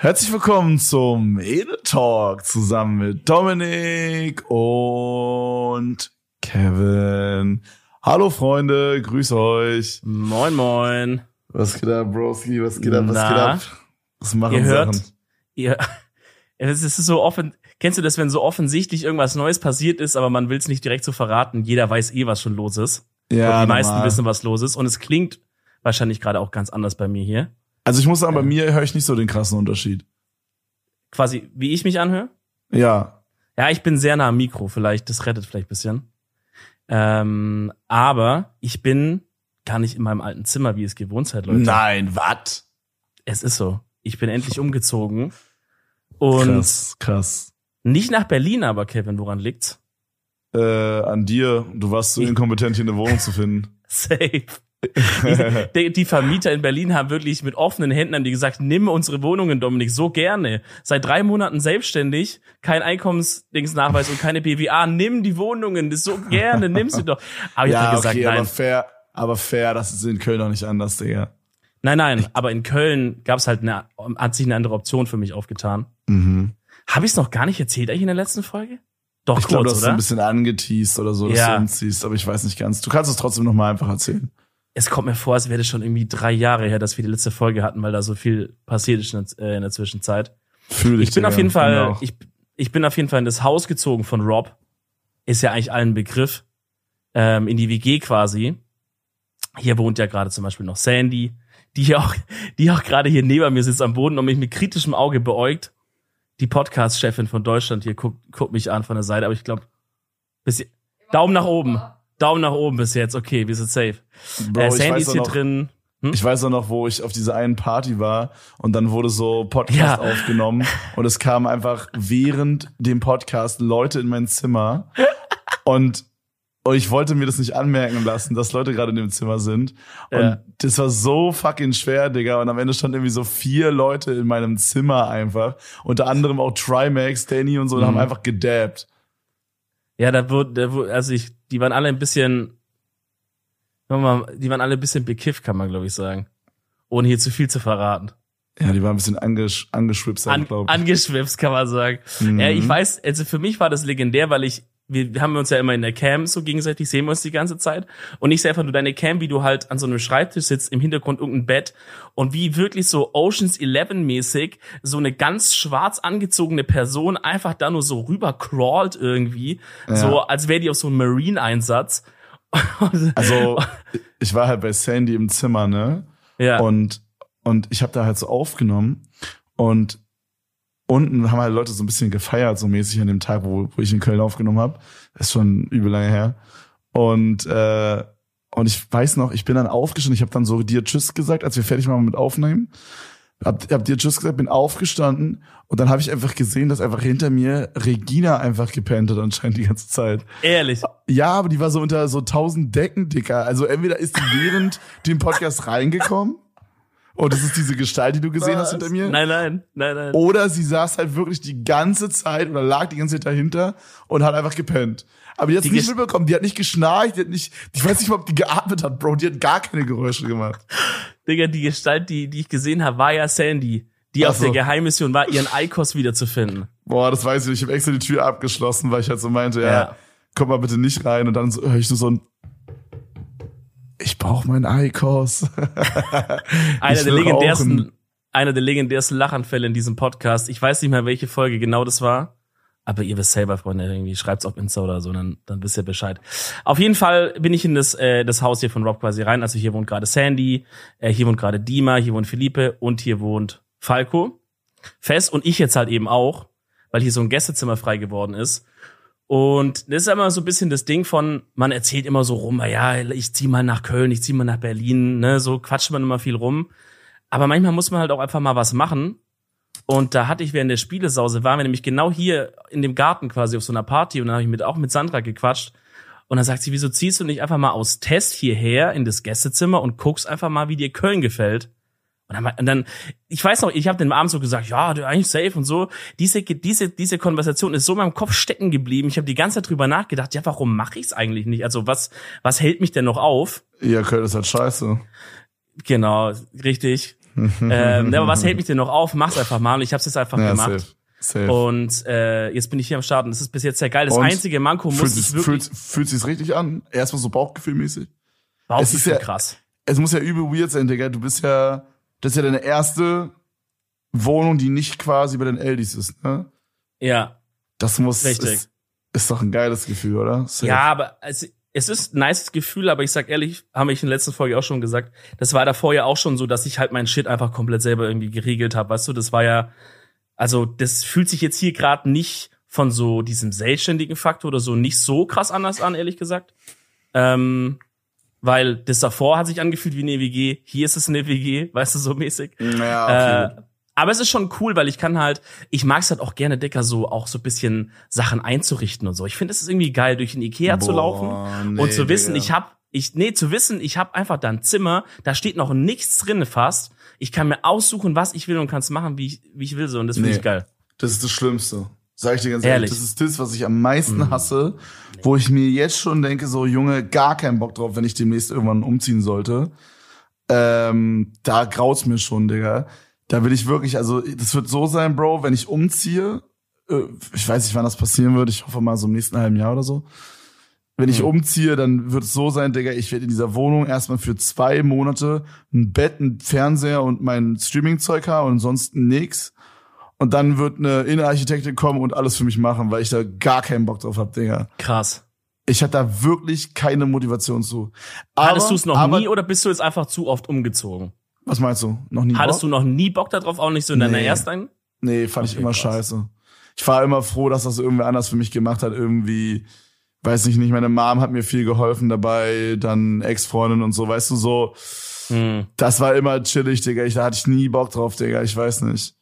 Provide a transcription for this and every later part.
Herzlich willkommen zum Edel Talk zusammen mit Dominik und Kevin. Hallo Freunde, grüß euch. Moin moin. Was geht ab, Broski? Was geht ab? Was Na? geht ab? Was machen Ihr hört, Sachen? ihr, es ist so offen. Kennst du das, wenn so offensichtlich irgendwas Neues passiert ist, aber man will es nicht direkt so verraten? Jeder weiß eh, was schon los ist. Ja, Und die meisten normal. wissen, was los ist. Und es klingt wahrscheinlich gerade auch ganz anders bei mir hier. Also ich muss sagen, bei mir höre ich nicht so den krassen Unterschied. Quasi, wie ich mich anhöre. Ja. Ja, ich bin sehr nah am Mikro, vielleicht, das rettet vielleicht ein bisschen. Ähm, aber ich bin gar nicht in meinem alten Zimmer, wie es gewohnt seid, Leute. Nein, was? Es ist so. Ich bin endlich umgezogen. Und Krass, krass. nicht nach Berlin, aber Kevin, woran liegt's? Äh, an dir, du warst so Ich- inkompetent, hier eine Wohnung zu finden. Safe. Die, die, Vermieter in Berlin haben wirklich mit offenen Händen haben die gesagt, nimm unsere Wohnungen, Dominik, so gerne. Seit drei Monaten selbstständig, kein Einkommensdingsnachweis und keine BWA, nimm die Wohnungen, das so gerne, nimm sie doch. Aber ich ja, hab gesagt, okay, aber nein. fair, aber fair, das ist in Köln auch nicht anders, Digga. Nein, nein, aber in Köln gab's halt eine, hat sich eine andere Option für mich aufgetan. Mhm. Habe ich es noch gar nicht erzählt eigentlich in der letzten Folge? Doch, Ich glaube, du hast so oder? ein bisschen angeteased oder so, dass Ja. du umziehst, aber ich weiß nicht ganz. Du kannst es trotzdem noch mal einfach erzählen. Es kommt mir vor, als wäre das schon irgendwie drei Jahre her, dass wir die letzte Folge hatten, weil da so viel passiert ist in der, äh, in der Zwischenzeit. Fühl. Ich bin auf jeden Fall, Genau. ich, ich bin auf jeden Fall in das Haus gezogen von Rob. Ist ja eigentlich allen Begriff. Ähm, in die WG quasi. Hier wohnt ja gerade zum Beispiel noch Sandy, die hier auch, die auch gerade hier neben mir sitzt am Boden und mich mit kritischem Auge beäugt. Die Podcast-Chefin von Deutschland hier guckt, guckt mich an von der Seite, aber ich glaube, Daumen nach oben. Daumen nach oben bis jetzt. Okay, wir sind safe. Bro, äh, ich Sandy weiß ist hier noch, drin. Hm? Ich weiß auch noch, wo ich auf dieser einen Party war und dann wurde so Podcast Ja. aufgenommen und es kamen einfach während dem Podcast Leute in mein Zimmer und und ich wollte mir das nicht anmerken lassen, dass Leute gerade in dem Zimmer sind. Und Ja. das war so fucking schwer, Digga. Und am Ende standen irgendwie so vier Leute in meinem Zimmer einfach. Unter anderem auch Trimax, Danny und so, und Mhm. haben einfach gedabbt. Ja, da wurde, da wurde, also ich, die waren alle ein bisschen, mal, die waren alle ein bisschen bekifft, kann man glaube ich sagen. Ohne hier zu viel zu verraten. Ja, die waren ein bisschen angesch angeschwipst, An, glaube ich. angeschwipst, kann man sagen. Mhm. Ja, ich weiß, also für mich war das legendär, weil ich, wir, wir haben uns ja immer in der Cam so gegenseitig, sehen wir uns die ganze Zeit. Und ich sehe einfach nur deine Cam, wie du halt an so einem Schreibtisch sitzt, im Hintergrund irgendein Bett und wie wirklich so Oceans 11 mäßig so eine ganz schwarz angezogene Person einfach da nur so rüber crawlt irgendwie. So, als wäre die auf so einem Marine-Einsatz. Also, ich war halt bei Sandy im Zimmer, ne? ja. Und, und ich habe da halt so aufgenommen und unten haben halt Leute so ein bisschen gefeiert, so mäßig an dem Tag, wo, wo ich in Köln aufgenommen habe. Ist schon übel lange her. Und, äh, und ich weiß noch, ich bin dann aufgestanden, ich habe dann so dir Tschüss gesagt, als wir fertig waren mit Aufnehmen. Hab, hab dir Tschüss gesagt, bin aufgestanden und dann habe ich einfach gesehen, dass einfach hinter mir Regina einfach gepennt hat anscheinend die ganze Zeit. Ehrlich. Ja, aber die war so unter so tausend Decken, Dicker. Also entweder ist die während dem Podcast reingekommen und das ist diese Gestalt, die du gesehen hast hinter mir. Nein, nein, nein, nein. Oder sie saß halt wirklich die ganze Zeit oder lag die ganze Zeit dahinter und hat einfach gepennt. Aber die hat Die nicht mitbekommen, die hat nicht geschnarcht, die hat nicht, ich weiß nicht mal, ob die geatmet hat, Bro, die hat gar keine Geräusche gemacht. Digga, die Gestalt, die, die ich gesehen habe, war ja Sandy, die Ach auf so. der Geheimmission war, ihren Eikos wiederzufinden. Boah, das weiß ich nicht. Ich habe extra die Tür abgeschlossen, weil ich halt so meinte, ja, Ja. komm mal bitte nicht rein. Und dann so, höre ich nur so ein, ich brauche meinen Eikos. Einer der legendärsten, rauchen. einer der legendärsten Lachanfälle in diesem Podcast. Ich weiß nicht mehr, welche Folge genau das war. Aber ihr wisst selber, Freunde, irgendwie schreibt's auf Insta oder so, dann, dann wisst ihr Bescheid. Auf jeden Fall bin ich in das, äh, das Haus hier von Rob quasi rein. Also hier wohnt gerade Sandy, äh, hier wohnt gerade Dima, hier wohnt Philippe und hier wohnt Falco. Fest und ich jetzt halt eben auch, weil hier so ein Gästezimmer frei geworden ist. Und das ist immer so ein bisschen das Ding von, man erzählt immer so rum, ja, ich zieh mal nach Köln, ich zieh mal nach Berlin, ne, so quatscht man immer viel rum. Aber manchmal muss man halt auch einfach mal was machen. Und da hatte ich während der Spielesause, waren wir nämlich genau hier in dem Garten quasi auf so einer Party und dann habe ich mit, auch mit Sandra gequatscht. Und dann sagt sie, wieso ziehst du nicht einfach mal aus Test hierher in das Gästezimmer und guckst einfach mal, wie dir Köln gefällt? Und dann, und dann ich weiß noch, ich habe den abends so gesagt, ja, du eigentlich safe und so. Diese diese diese Konversation ist so in meinem Kopf stecken geblieben. Ich habe die ganze Zeit drüber nachgedacht, ja, warum mache ich es eigentlich nicht? Also was was hält mich denn noch auf? Ja, Köln ist halt scheiße. Genau, richtig. ähm, aber was hält mich denn noch auf? Mach's einfach mal und ich hab's jetzt einfach Ja, gemacht. safe. Safe. Und äh, jetzt bin ich hier am Start und das ist bis jetzt sehr geil. Das Und einzige Manko muss sich, wirklich fühlt, fühlt sich's richtig an? Erstmal so Bauchgefühlmäßig. Wow, es ist ja- krass. Es muss ja übel weird sein, Digga. Du bist ja, das ist ja deine erste Wohnung, die nicht quasi bei den Eldis ist, ne? Ja, Das muss, Richtig. Ist, ist doch ein geiles Gefühl, oder? Safe. ja, aber es, es ist ein nice Gefühl, aber ich sag ehrlich, haben wir in der letzten Folge auch schon gesagt, das war davor ja auch schon so, dass ich halt meinen Shit einfach komplett selber irgendwie geregelt habe, weißt du, das war ja, also das fühlt sich jetzt hier gerade nicht von so diesem selbstständigen Faktor oder so nicht so krass anders an, ehrlich gesagt. Ähm, weil das davor hat sich angefühlt wie eine WG, hier ist es eine WG, weißt du, so mäßig. Ja, okay. Äh, aber es ist schon cool, weil ich kann halt, ich mag's halt auch gerne, Dicker, so auch so ein bisschen Sachen einzurichten und so. Ich finde es ist irgendwie geil, durch den Ikea zu Boah, laufen nee, und zu wissen, Digga. ich hab, ich, nee, zu wissen, ich hab einfach da ein Zimmer, da steht noch nichts drin fast. Ich kann mir aussuchen, was ich will und kann's machen, wie ich, wie ich will so. Und das finde Nee. ich geil. Das ist das Schlimmste. Sag ich dir ganz Ehrlich. Mhm. ehrlich. Das ist das, was ich am meisten hasse, wo ich mir jetzt schon denke, so Junge, gar keinen Bock drauf, wenn ich demnächst irgendwann umziehen sollte. Ähm, da graut's mir schon, Digga. Da will ich wirklich, also das wird so sein, Bro, wenn ich umziehe, äh, ich weiß nicht, wann das passieren wird, ich hoffe mal so im nächsten halben Jahr oder so. Wenn ich Mhm. umziehe, dann wird es so sein, Digga, ich werde in dieser Wohnung erstmal für zwei Monate ein Bett, ein Fernseher und mein Streaming-Zeug haben und ansonsten nix. Und dann wird eine Innenarchitektin kommen und alles für mich machen, weil ich da gar keinen Bock drauf hab, Digga. Krass. Ich hatte da wirklich keine Motivation zu. Aber, Hattest du es noch aber, nie oder bist du jetzt einfach zu oft umgezogen? Was meinst du? Noch nie Hattest Bock? du noch nie Bock darauf, auch nicht so in deiner Nee. ersten? Nee, fand ich Okay, immer krass. scheiße. Ich war immer froh, dass das irgendwer anders für mich gemacht hat. Irgendwie, weiß ich nicht, meine Mom hat mir viel geholfen dabei, dann Ex-Freundin und so, weißt du, so. Hm. Das war immer chillig, Digga. Ich, da hatte ich nie Bock drauf, Digga. Ich weiß nicht.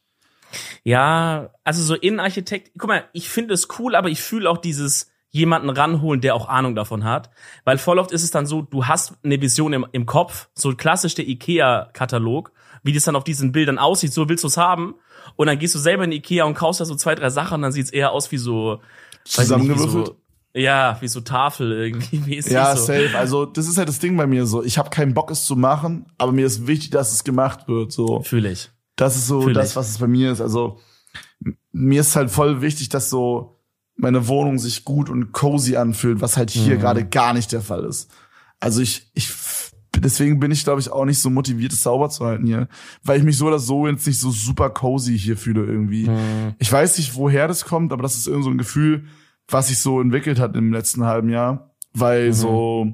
Ja, also so Innenarchitekt, guck mal, ich finde es cool, aber ich fühle auch dieses jemanden ranholen, der auch Ahnung davon hat. Weil voll oft ist es dann so, du hast eine Vision im, im Kopf, so klassisch der IKEA-Katalog, wie das dann auf diesen Bildern aussieht, so willst du es haben. Und dann gehst du selber in IKEA und kaufst da so zwei, drei Sachen und dann sieht's eher aus wie so, Zusammengewürfelt? so ja, wie so Tafel irgendwie. mäßig Ja, so. safe. Also, das ist halt das Ding bei mir so. Ich habe keinen Bock, es zu machen, aber mir ist wichtig, dass es gemacht wird. So. Fühle ich. Das ist so Fühl das, was es bei mir ist. Also mir ist halt voll wichtig, dass so meine Wohnung sich gut und cozy anfühlt, was halt hier Mhm. gerade gar nicht der Fall ist. Also ich, ich, deswegen bin ich, glaube ich, auch nicht so motiviert, es sauber zu halten hier, weil ich mich so oder so jetzt nicht so super cozy hier fühle irgendwie. Mhm. Ich weiß nicht, woher das kommt, aber das ist irgend so ein Gefühl, was sich so entwickelt hat im letzten halben Jahr, weil Mhm. so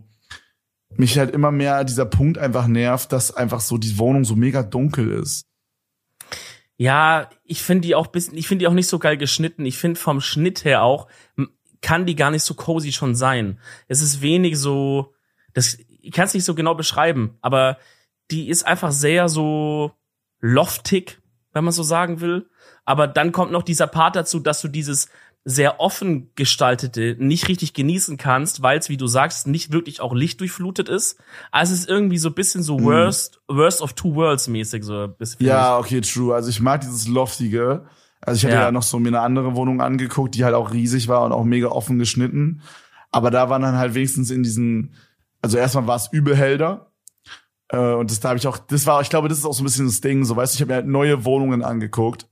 mich halt immer mehr dieser Punkt einfach nervt, dass einfach so die Wohnung so mega dunkel ist. Ja, ich finde die auch bisschen, ich finde die auch nicht so geil geschnitten. Ich finde vom Schnitt her auch kann die gar nicht so cozy schon sein. Es ist wenig so, das ich kann es nicht so genau beschreiben, aber die ist einfach sehr so loftig, wenn man so sagen will. Aber dann kommt noch dieser Part dazu, dass du dieses sehr offen gestaltete nicht richtig genießen kannst, weil es, wie du sagst, nicht wirklich auch lichtdurchflutet ist. Also es ist irgendwie so ein bisschen so worst, worst of two worlds mäßig so ein bisschen. finde Ja, okay, true. Also ich mag dieses Loftige. Also ich hatte Ja. ja. noch so mir eine andere Wohnung angeguckt, die halt auch riesig war und auch mega offen geschnitten. Aber da waren dann halt wenigstens in diesen, also erstmal war es übel helder. Äh, und das da habe ich auch, das war, ich glaube, das ist auch so ein bisschen das Ding, so weißt du, ich habe mir halt neue Wohnungen angeguckt.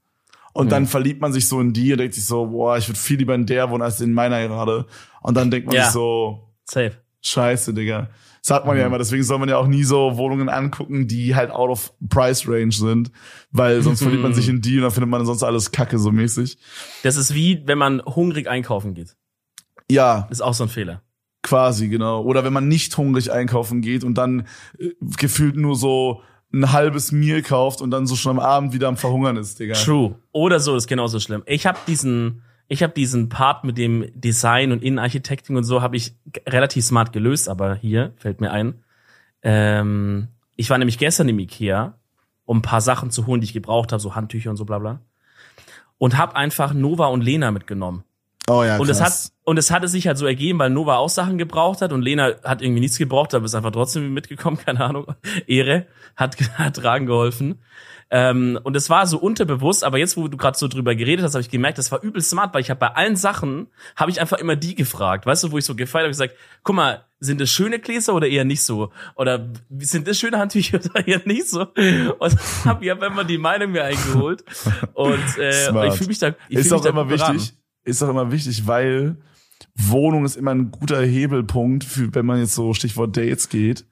Und dann verliebt man sich so in die und denkt sich so, boah, ich würde viel lieber in der wohnen als in meiner gerade. Und dann denkt man Ja. sich so, Safe. Scheiße, Digga. Sagt man ja immer, deswegen soll man ja auch nie so Wohnungen angucken, die halt out of price range sind, weil sonst verliebt man sich in die und dann findet man sonst alles kacke so mäßig. Das ist wie, wenn man hungrig einkaufen geht. Ja, Ist auch so ein Fehler. quasi, genau. Oder wenn man nicht hungrig einkaufen geht und dann äh, gefühlt nur so ein halbes Meal kauft und dann so schon am Abend wieder am Verhungern ist, Digga. True. Oder so ist genauso schlimm. Ich habe diesen, ich habe diesen Part mit dem Design und Innenarchitekting und so habe ich relativ smart gelöst, aber hier fällt mir ein. Ähm, ich war nämlich gestern im Ikea, um ein paar Sachen zu holen, die ich gebraucht habe, so Handtücher und so bla bla. Und habe einfach Nova und Lena mitgenommen. Oh ja, und es hat krass. und es hatte sich halt so ergeben, weil Nova auch Sachen gebraucht hat und Lena hat irgendwie nichts gebraucht, aber ist einfach trotzdem mitgekommen, keine Ahnung. Ehre hat hat tragen geholfen. Ähm, und es war so unterbewusst, aber jetzt, wo du gerade so drüber geredet hast, habe ich gemerkt, das war übel smart, weil ich habe bei allen Sachen habe ich einfach immer die gefragt, weißt du, wo ich so gefeiert habe, gesagt, guck mal, sind das schöne Gläser oder eher nicht so? Oder sind das schöne Handtücher oder eher nicht so? Und habe ich hab immer die Meinung mir eingeholt und, äh, ich fühle mich da, ich ist auch immer beraten. Ist auch immer wichtig, weil Wohnung ist immer ein guter Hebelpunkt, für, wenn man jetzt so Stichwort Dates geht.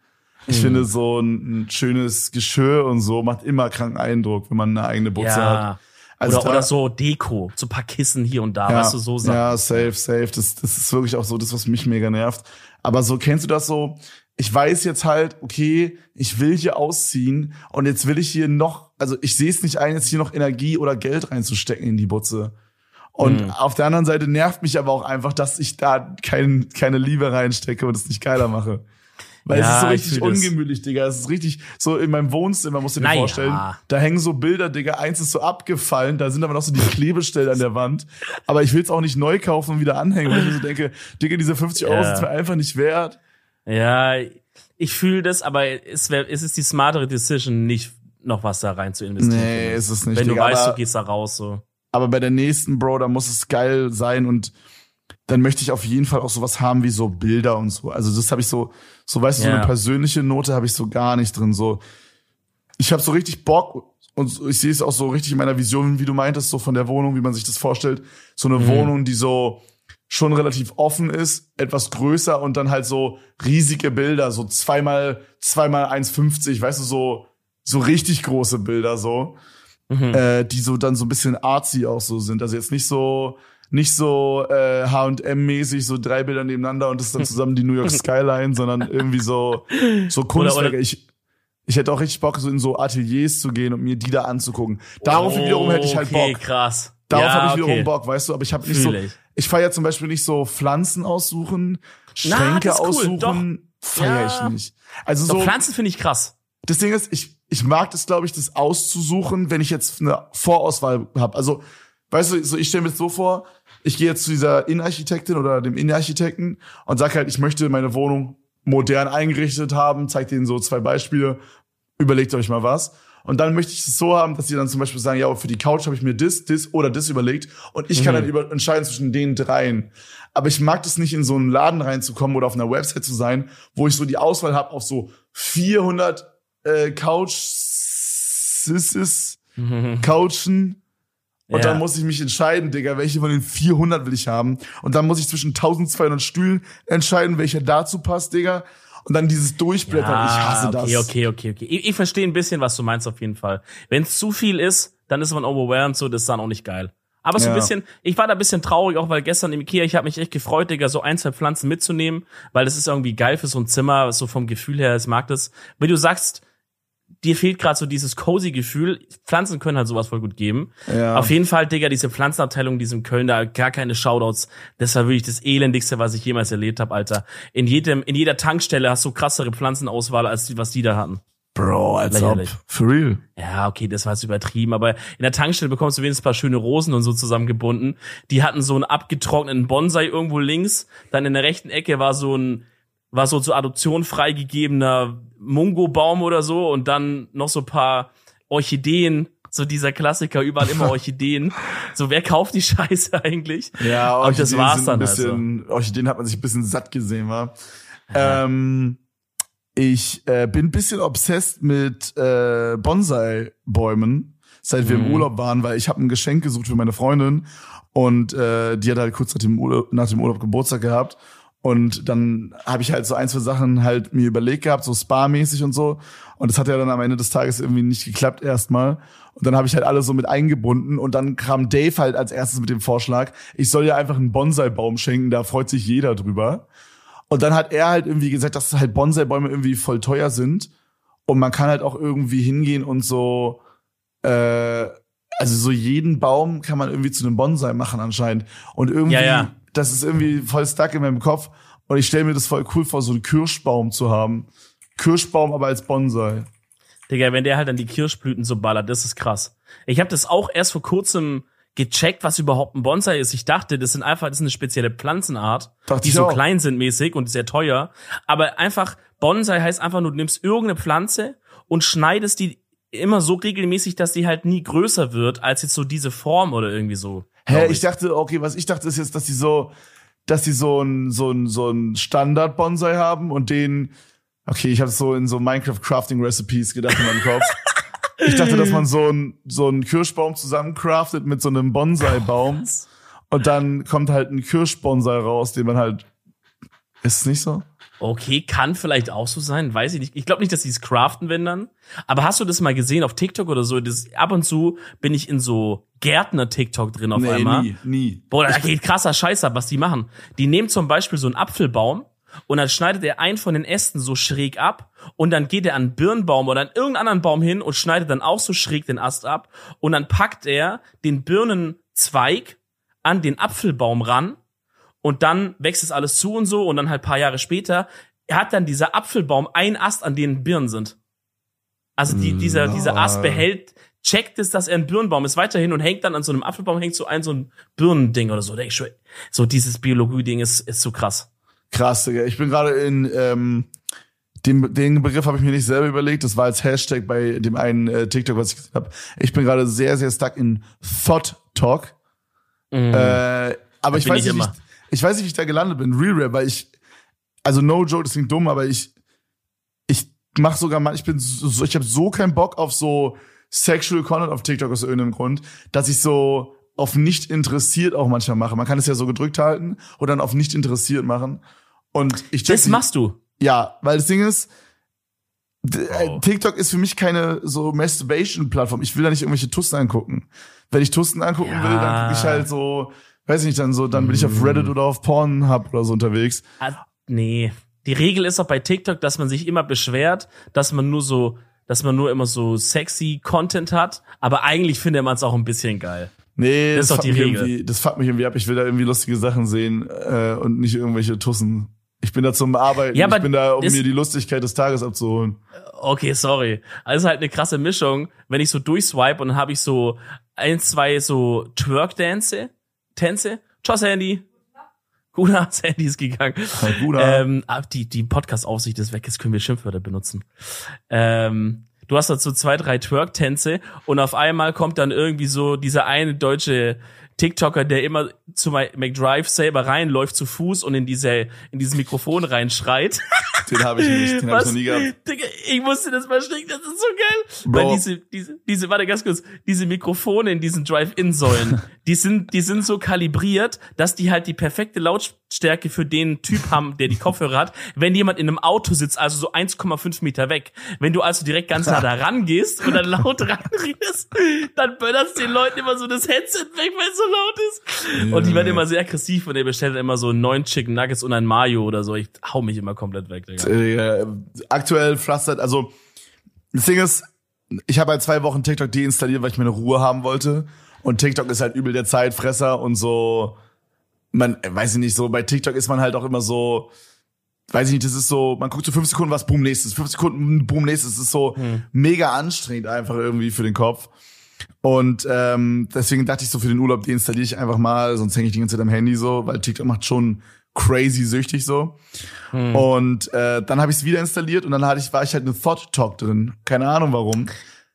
Ich Mhm. finde, so ein, ein schönes Geschirr und so macht immer kranken Eindruck, wenn man eine eigene Butze hat. Ja. Also oder, da- oder so Deko, so ein paar Kissen hier und da, ja, weißt du, so Sachen. Ja, safe, safe. Das, das ist wirklich auch so das, was mich mega nervt. Aber so, kennst du das so? Ich weiß jetzt halt, okay, ich will hier ausziehen und jetzt will ich hier noch, also ich sehe es nicht ein, jetzt hier noch Energie oder Geld reinzustecken in die Butze. Und Mhm. auf der anderen Seite nervt mich aber auch einfach, dass ich da kein, keine Liebe reinstecke und es nicht geiler mache. Weil Ja, es ist so ich richtig das. ungemütlich, Digga. Es ist richtig so in meinem Wohnzimmer, musst du dir Naja. vorstellen. Da hängen so Bilder, Digga. Eins ist so abgefallen, da sind aber noch so die Klebestellen an der Wand. Aber ich will es auch nicht neu kaufen und wieder anhängen, weil ich mir so denke, Digga, diese 50 Euro Ja. sind mir einfach nicht wert. Ja, ich fühle das, aber es, wär, es ist die smartere Decision, nicht noch was da rein zu investieren. Nee, ist es nicht. Wenn du Digga, weißt, aber, du gehst da raus, so. Aber bei der nächsten, Bro, da muss es geil sein und dann möchte ich auf jeden Fall auch sowas haben wie so Bilder und so. Also das habe ich so, so weißt du, so Ja. eine persönliche Note habe ich so gar nicht drin. So, ich habe so richtig Bock und so- ich sehe es auch so richtig in meiner Vision, wie du meintest, so von der Wohnung, wie man sich das vorstellt. So eine Mhm. Wohnung, die so schon relativ offen ist, etwas größer und dann halt so riesige Bilder, so zweimal, zweimal 1,50, weißt du, so, so richtig große Bilder, so, Mhm. äh, die so dann so ein bisschen artsy auch so sind. Also jetzt nicht so, nicht so äh, H&M-mäßig, so drei Bilder nebeneinander und das ist dann zusammen die New York Skyline, sondern irgendwie so, so Kunstwerke. ich, ich hätte auch richtig Bock, so in so Ateliers zu gehen und mir die da anzugucken. Darauf wiederum hätte ich halt okay, Bock. krass. Darauf ja, habe ich wiederum okay. Bock, weißt du, aber ich habe nicht so. Fühl ich. Ich feiere zum Beispiel nicht so Pflanzen aussuchen, Na, Schränke ist cool, aussuchen, feiere ich nicht. Also So, so, Pflanzen finde ich krass. das Ding ist, ich, ich mag das, glaube ich, das auszusuchen, wenn ich jetzt eine Vorauswahl habe. Also, weißt du, so ich stelle mir das so vor, ich gehe jetzt zu dieser Innenarchitektin oder dem Innenarchitekten und sag halt, ich möchte meine Wohnung modern eingerichtet haben, zeig denen so zwei Beispiele, überlegt euch mal was. Und dann möchte ich es so haben, dass sie dann zum Beispiel sagen, ja, für die Couch habe ich mir das, das oder das überlegt und ich kann dann über entscheiden zwischen den dreien. Aber ich mag das nicht, in so einen Laden reinzukommen oder auf einer Website zu sein, wo ich so die Auswahl habe auf so 400 äh, Couch Sisses, Couchen. Und Ja. dann muss ich mich entscheiden, Digga, welche von den 400 will ich haben. Und dann muss ich zwischen 1200 Stühlen entscheiden, welcher dazu passt, Digga. Und dann dieses Durchblättern, ich hasse das. okay, okay, okay, okay. Ich, ich verstehe ein bisschen, was du meinst auf jeden Fall. Wenn es zu viel ist, dann ist man overwhelmed, so das ist dann auch nicht geil. Aber so ein Ja. bisschen, ich war da ein bisschen traurig, auch weil gestern im Ikea, ich habe mich echt gefreut, Digga, so ein, zwei Pflanzen mitzunehmen, weil das ist irgendwie geil für so ein Zimmer, so vom Gefühl her, ich mag das. Wenn du sagst, dir fehlt gerade so dieses cozy Gefühl, Pflanzen können halt sowas voll gut geben. Ja. Auf jeden Fall, Digga, diese Pflanzenabteilung in diesem Köln, da gar keine Shoutouts. Das war wirklich das elendigste, was ich jemals erlebt habe, Alter. In jedem, in jeder Tankstelle hast du krassere Pflanzenauswahl, als die, was die da hatten. Bro, als Lächerlich. ob. For real. Ja, okay, das war jetzt übertrieben, aber in der Tankstelle bekommst du wenigstens ein paar schöne Rosen und so zusammengebunden. Die hatten so einen abgetrockneten Bonsai irgendwo links, dann in der rechten Ecke war so ein war so zur Adoption freigegebener Mungo-Baum oder so und dann noch so ein paar Orchideen, so dieser Klassiker, überall immer Orchideen. So, wer kauft die Scheiße eigentlich? Ja, Und das Orchideen war's sind dann ein also. bisschen, Orchideen hat man sich ein bisschen satt gesehen, war. Ähm, ich äh, bin ein bisschen obsessed mit äh, Bonsai-Bäumen, seit wir im Mhm. Urlaub waren, weil ich habe ein Geschenk gesucht für meine Freundin und äh, die hat halt kurz nach dem Urlaub, nach dem Urlaub Geburtstag gehabt. Und dann habe ich halt so ein, zwei Sachen halt mir überlegt gehabt, so Spa-mäßig und so. Und das hat ja dann am Ende des Tages irgendwie nicht geklappt erstmal. Und dann habe ich halt alles so mit eingebunden. Und dann kam Dave halt als erstes mit dem Vorschlag, ich soll ja einfach einen Bonsai-Baum schenken, da freut sich jeder drüber. Und dann hat er halt irgendwie gesagt, dass halt Bonsai-Bäume irgendwie voll teuer sind. Und man kann halt auch irgendwie hingehen und so, äh, also so jeden Baum kann man irgendwie zu einem Bonsai machen anscheinend. Und irgendwie, Ja, ja. Das ist irgendwie voll stuck in meinem Kopf. Und ich stelle mir das voll cool vor, so einen Kirschbaum zu haben. Kirschbaum aber als Bonsai. Digga, wenn der halt dann die Kirschblüten so ballert, das ist krass. Ich habe das auch erst vor kurzem gecheckt, was überhaupt ein Bonsai ist. Ich dachte, das sind einfach, das ist eine spezielle Pflanzenart, Dachte die so auch. klein sind mäßig und sehr teuer. Aber einfach, Bonsai heißt einfach nur, du nimmst irgendeine Pflanze und schneidest die immer so regelmäßig, dass die halt nie größer wird, als jetzt so diese Form oder irgendwie so. Hä, glaub ich dachte, okay, was ich dachte ist jetzt, dass die so, dass die so ein so ein so ein Standard Bonsai haben und den okay, ich habe so in so Minecraft Crafting Recipes gedacht in meinem Kopf. ich dachte, dass man so ein so einen Kirschbaum zusammencraftet mit so einem Bonsai Baum und dann kommt halt ein Kirschbonsai raus, den man halt ist es nicht so? Okay, kann vielleicht auch so sein, weiß ich nicht. Ich glaube nicht, dass die es craften, wenn dann. Aber hast du das mal gesehen auf TikTok oder so? Das, ab und zu bin ich in so Gärtner-TikTok drin auf einmal. nie, nie. Boah, da geht krasser Scheiß ab, was die machen. Die nehmen zum Beispiel so einen Apfelbaum und dann schneidet er einen von den Ästen so schräg ab und dann geht er an einen Birnbaum oder an irgendeinen anderen Baum hin und schneidet dann auch so schräg den Ast ab und dann packt er den Birnenzweig an den Apfelbaum ran und dann wächst es alles zu und so und dann halt paar Jahre später hat dann dieser Apfelbaum einen Ast, an denen Birnen sind. Also die, dieser, dieser Ast behält, checkt es, dass er ein Birnbaum ist weiterhin und hängt dann an so einem Apfelbaum, hängt so ein, so ein Birnending oder so. Denk ich schon, so dieses Biologie-Ding ist, ist so krass. Krass, Digga. Ich bin gerade in ähm, den, den Begriff habe ich mir nicht selber überlegt. Das war als Hashtag bei dem einen äh, TikTok, was ich gesehen habe. Ich bin gerade sehr, sehr stuck in Thought Talk. Mhm. Äh, aber ich weiß, ich nicht. Ich, weiß nicht, wie ich da gelandet bin. Real Rap, weil ich, also no joke, das klingt dumm, aber ich, ich mach sogar mal, ich bin so, ich habe so keinen Bock auf so Sexual Content auf TikTok aus irgendeinem Grund, dass ich so auf nicht interessiert auch manchmal mache. Man kann es ja so gedrückt halten und dann auf nicht interessiert machen. Und ich check Das nicht- machst du. ja, weil das Ding ist, äh, Oh. TikTok ist für mich keine so Masturbation-Plattform. Ich will da nicht irgendwelche Tussen angucken. Wenn ich Tussen angucken Ja. will, dann gucke ich halt so, weiß ich nicht, dann so, dann bin ich auf Reddit oder auf Pornhub oder so unterwegs. Ah, Nee. Die Regel ist auch bei TikTok, dass man sich immer beschwert, dass man nur so, dass man nur immer so sexy Content hat, aber eigentlich findet man es auch ein bisschen geil. Nee, Das ist doch fuckt die mich Regel. irgendwie- Das fuckt mich irgendwie ab. Ich will da irgendwie lustige Sachen sehen äh, und nicht irgendwelche Tussen. Ich bin da zum Arbeiten. Ja, ich bin da, um das- mir die Lustigkeit des Tages abzuholen. Okay, sorry. Also halt eine krasse Mischung, wenn ich so durchswipe und dann habe ich so ein, zwei so Twerk-Dance, Tänze. Ciao, Sandy. Guter Sandy ist gegangen. Guter. Ähm, ah, die, die Podcast-Aufsicht ist weg, jetzt können wir Schimpfwörter benutzen. Ähm, du hast dazu zwei, drei Twerk-Tänze und auf einmal kommt dann irgendwie so dieser eine deutsche TikToker, der immer zu McDrive selber reinläuft zu Fuß und in diese, in dieses Mikrofon reinschreit. Den habe ich nicht. Den habe ich noch nie gehabt. Digga, ich musste das mal stecken, das ist so geil. Bro. Weil diese, diese, diese, warte ganz kurz, diese Mikrofone in diesen Drive-In-Säulen, die sind, die sind so kalibriert, dass die halt die perfekte Lautstärke für den Typ haben, der die Kopfhörer hat, wenn jemand in einem Auto sitzt, also so 1,5 Meter weg. Wenn du also direkt ganz nah da rangehst und dann laut reinredest, dann böllerst den Leuten immer so das Headset weg, weil es so laut ist. Und die werden immer sehr aggressiv und er bestellt dann immer so neun Chicken Nuggets und ein Mayo oder so. Ich hau mich immer komplett weg, Digga. äh, aktuell pflastert, also das Ding ist, ich habe halt zwei Wochen TikTok deinstalliert, weil ich meine Ruhe haben wollte. Und TikTok ist halt übel der Zeitfresser und so, man, weiß ich nicht, so bei TikTok ist man halt auch immer so, weiß ich nicht, das ist so, man guckt so fünf Sekunden, was, boom, nächstes, fünf Sekunden, boom, nächstes, das ist so mega anstrengend einfach irgendwie für den Kopf. Und ähm, deswegen dachte ich so, für den Urlaub deinstalliere ich einfach mal, sonst hänge ich die ganze Zeit am Handy so, weil TikTok macht schon crazy süchtig so. Und äh, dann habe ich es wieder installiert und dann hatte ich, war ich halt in Thought Talk drin. Keine Ahnung warum.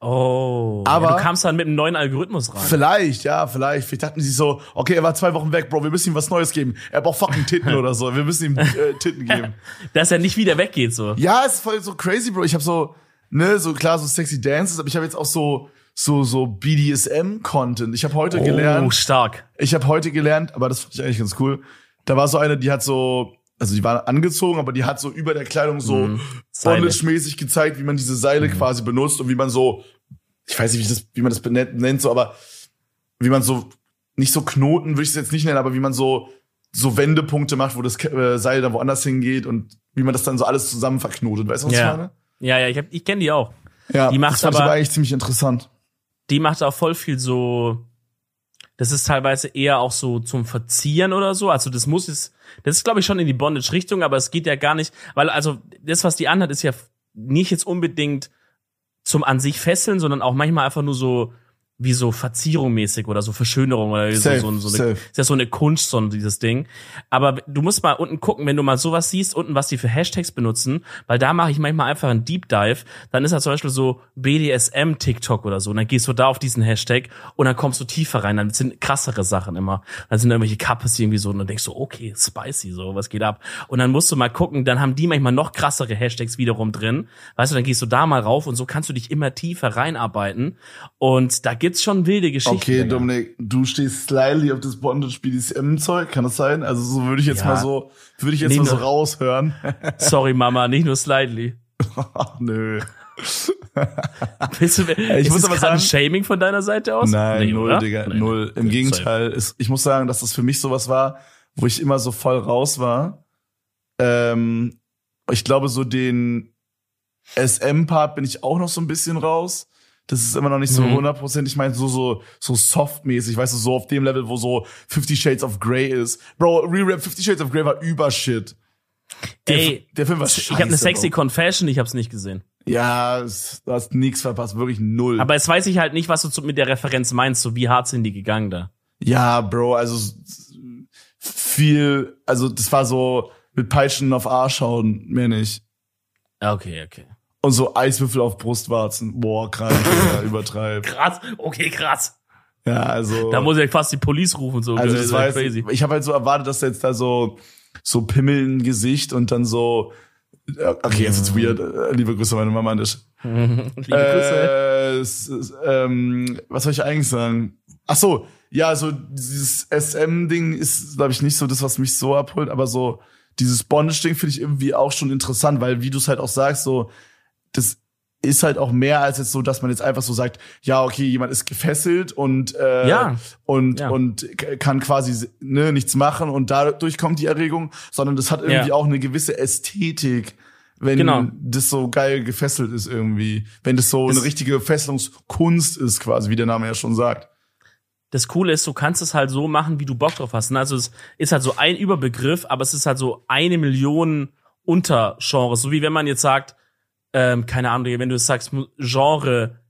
Oh, Aber- ja, du kamst dann mit einem neuen Algorithmus rein. Vielleicht, ja, vielleicht. Vielleicht dachten sie so, okay, er war zwei Wochen weg, Bro, wir müssen ihm was Neues geben. Er braucht fucking Titten oder so. Wir müssen ihm äh, Titten geben. Dass er nicht wieder weggeht, so. Ja, es ist voll so crazy, Bro. Ich habe so, ne, so klar, so sexy Dances, aber ich habe jetzt auch so so so BDSM-Content. Ich habe heute Oh, gelernt, stark. ich habe heute gelernt, aber das fand ich eigentlich ganz cool. Da war so eine, die hat so, also die war angezogen, aber die hat so über der Kleidung so Mhm. Bondage-mäßig gezeigt, wie man diese Seile quasi benutzt und wie man so, ich weiß nicht, wie, das, wie man das nennt, so, aber wie man so, nicht so Knoten würde ich es jetzt nicht nennen, aber wie man so, so Wendepunkte macht, wo das äh, Seil dann woanders hingeht und wie man das dann so alles zusammen verknotet. Weißt du, was Ja. ich meine? Ja, ja, ich, hab, ich kenne die auch. Ja, Die macht das fand ich aber- aber eigentlich ziemlich interessant. Die macht auch voll viel so. Das ist teilweise eher auch so zum Verzieren oder so. Also das muss es, das ist glaube ich schon in die Bondage-Richtung, aber es geht ja gar nicht, weil also das, was die anhat, ist ja nicht jetzt unbedingt zum an sich fesseln, sondern auch manchmal einfach nur so wie so Verzierung mäßig oder so Verschönerung oder Safe, so, so, so eine, ist ja so eine Kunst, so dieses Ding. Aber du musst mal unten gucken, wenn du mal sowas siehst, unten, was die für Hashtags benutzen, weil da mache ich manchmal einfach einen Deep Dive, dann ist da zum Beispiel so BDSM TikTok oder so, und dann gehst du da auf diesen Hashtag und dann kommst du tiefer rein, dann sind krassere Sachen immer. Dann sind irgendwelche Kappes irgendwie so und dann denkst du, okay, spicy, so, was geht ab? Und dann musst du mal gucken, dann haben die manchmal noch krassere Hashtags wiederum drin, weißt du, dann gehst du da mal rauf und so kannst du dich immer tiefer reinarbeiten und da gibt's schon wilde Geschichten. Okay, Digga. Dominik, du stehst slightly auf das Bondage BDSM Zeug, kann das sein? Also so würde ich jetzt Ja. mal so, würde ich jetzt Nee, mal so raushören. Sorry, Mama, nicht nur slightly. Ach, nö. Bist du, ich muss aber sagen- Shaming von deiner Seite aus? Nein, Nee, null, oder? Digga, Nee, null. Im Gegenteil, ist, ich muss sagen, dass das für mich sowas war, wo ich immer so voll raus war. Ähm, ich glaube, so den SM-Part bin ich auch noch so ein bisschen raus. Das ist immer noch nicht so Mhm. 100%. Ich meine, so, so, so softmäßig, weißt du, so auf dem Level, wo so Fifty Shades of Grey ist. Bro, Re-Rap Fifty Shades of Grey war Übershit. Der, Ey, der Film war Ich scheiße. habe eine sexy Bro. Confession, ich habe es nicht gesehen. Ja, du hast nichts verpasst, wirklich null. Aber jetzt weiß ich halt nicht, was du mit der Referenz meinst. So wie hart sind die gegangen da? Ja, Bro, also viel, also das war so mit Peitschen auf Arsch hauen, mehr nicht. Ah, Okay, okay. Und so Eiswürfel auf Brustwarzen. Boah, krank, Digga, übertreib. Krass, okay, krass. Ja, also. Da muss ich fast die Police rufen, so also das ist war ja jetzt, ich habe halt so erwartet, dass da jetzt da so so Pimmel im Gesicht und dann so ja, okay, jetzt ist weird. Äh, Liebe Grüße meine Mama an dich. Liebe Grüße. Äh, es, es, ähm, was soll ich eigentlich sagen? Ach so, ja, so dieses SM-Ding ist, glaube ich, nicht so das, was mich so abholt, aber so dieses Bondage-Ding finde ich irgendwie auch schon interessant, weil wie du es halt auch sagst, so das ist halt auch mehr als jetzt so, dass man jetzt einfach so sagt, ja, okay, jemand ist gefesselt und äh, Ja. und Ja. und kann quasi ne, nichts machen und dadurch kommt die Erregung, sondern das hat irgendwie Ja. auch eine gewisse Ästhetik, wenn Genau. das so geil gefesselt ist irgendwie, wenn das so Das- eine richtige Fesselungskunst ist quasi, wie der Name ja schon sagt. Das Coole ist, du kannst es halt so machen, wie du Bock drauf hast. ne? Also es ist halt so ein Überbegriff, aber es ist halt so eine Million Untergenres. So wie wenn man jetzt sagt, ähm, keine Ahnung, wenn du sagst, Genre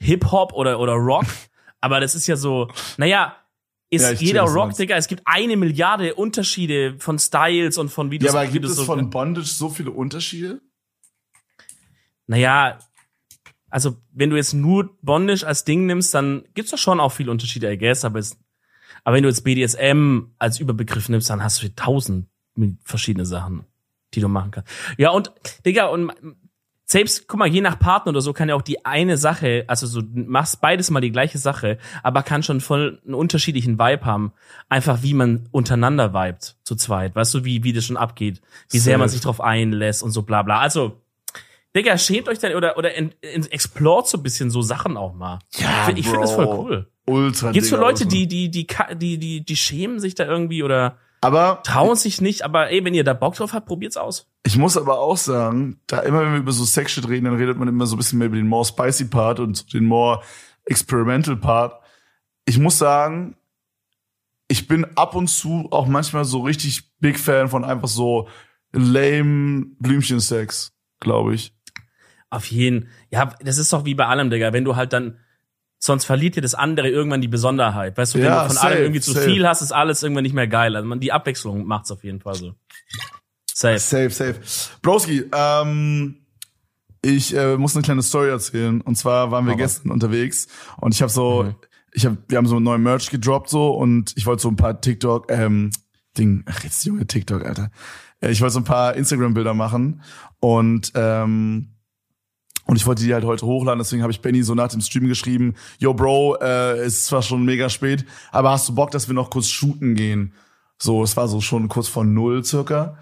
Hip-Hop oder, oder Rock, aber das ist ja so, naja, ist Ja, jeder Rock. Digga, es gibt eine Milliarde Unterschiede von Styles und von Ja, Videos. aber wie gibt es so- von Bondage so viele Unterschiede? Naja, also wenn du jetzt nur Bondage als Ding nimmst, dann gibt's doch schon auch viele Unterschiede, I guess, aber, es, aber wenn du jetzt BDSM als Überbegriff nimmst, dann hast du tausend verschiedene Sachen, die du machen kannst. Ja, und, Digga, und selbst, guck mal, je nach Partner oder so kann ja auch die eine Sache, also so, du machst beides mal die gleiche Sache, aber kann schon voll einen unterschiedlichen Vibe haben. Einfach wie man untereinander vibet zu zweit. Weißt du, wie, wie das schon abgeht. Wie sehr man sich drauf einlässt und so bla bla. Also, Digga, schämt euch dann oder, oder in, in, explort so ein bisschen so Sachen auch mal. Ja, ich finde das voll cool. Ultra. Gibt's Digga, Leute, die, die, die, die, die, die schämen sich da irgendwie oder Aber trauen sich nicht, aber ey, wenn ihr da Bock drauf habt, probiert's aus. ich muss aber auch sagen, da immer wenn wir über so Sexshit reden, dann redet man immer so ein bisschen mehr über den more spicy Part und den more experimental Part. Ich muss sagen, ich bin ab und zu auch manchmal so richtig Big Fan von einfach so lame Blümchensex, glaube ich. Auf jeden. Ja, das ist doch wie bei allem, Digga. Wenn du halt dann, sonst verliert dir das andere irgendwann die Besonderheit. Weißt du, wenn Ja, du von safe, allem irgendwie zu safe. viel hast, ist alles irgendwann nicht mehr geil. Also man, die Abwechslung macht's auf jeden Fall so. Safe. Safe, safe. Broski, ähm, ich äh, muss eine kleine Story erzählen. Und zwar waren wir raus. gestern unterwegs und ich habe so, Mhm. ich habe, wir haben so neuen Merch gedroppt so und ich wollte so ein paar TikTok, ähm, Ding, ach jetzt junge TikTok, Alter. Äh, Ich wollte so ein paar Instagram-Bilder machen und ähm, und ich wollte die halt heute hochladen, deswegen habe ich Benny so nach dem Stream geschrieben, yo Bro, äh, es ist zwar schon mega spät, aber hast du Bock, dass wir noch kurz shooten gehen? So, es war so schon kurz vor null circa.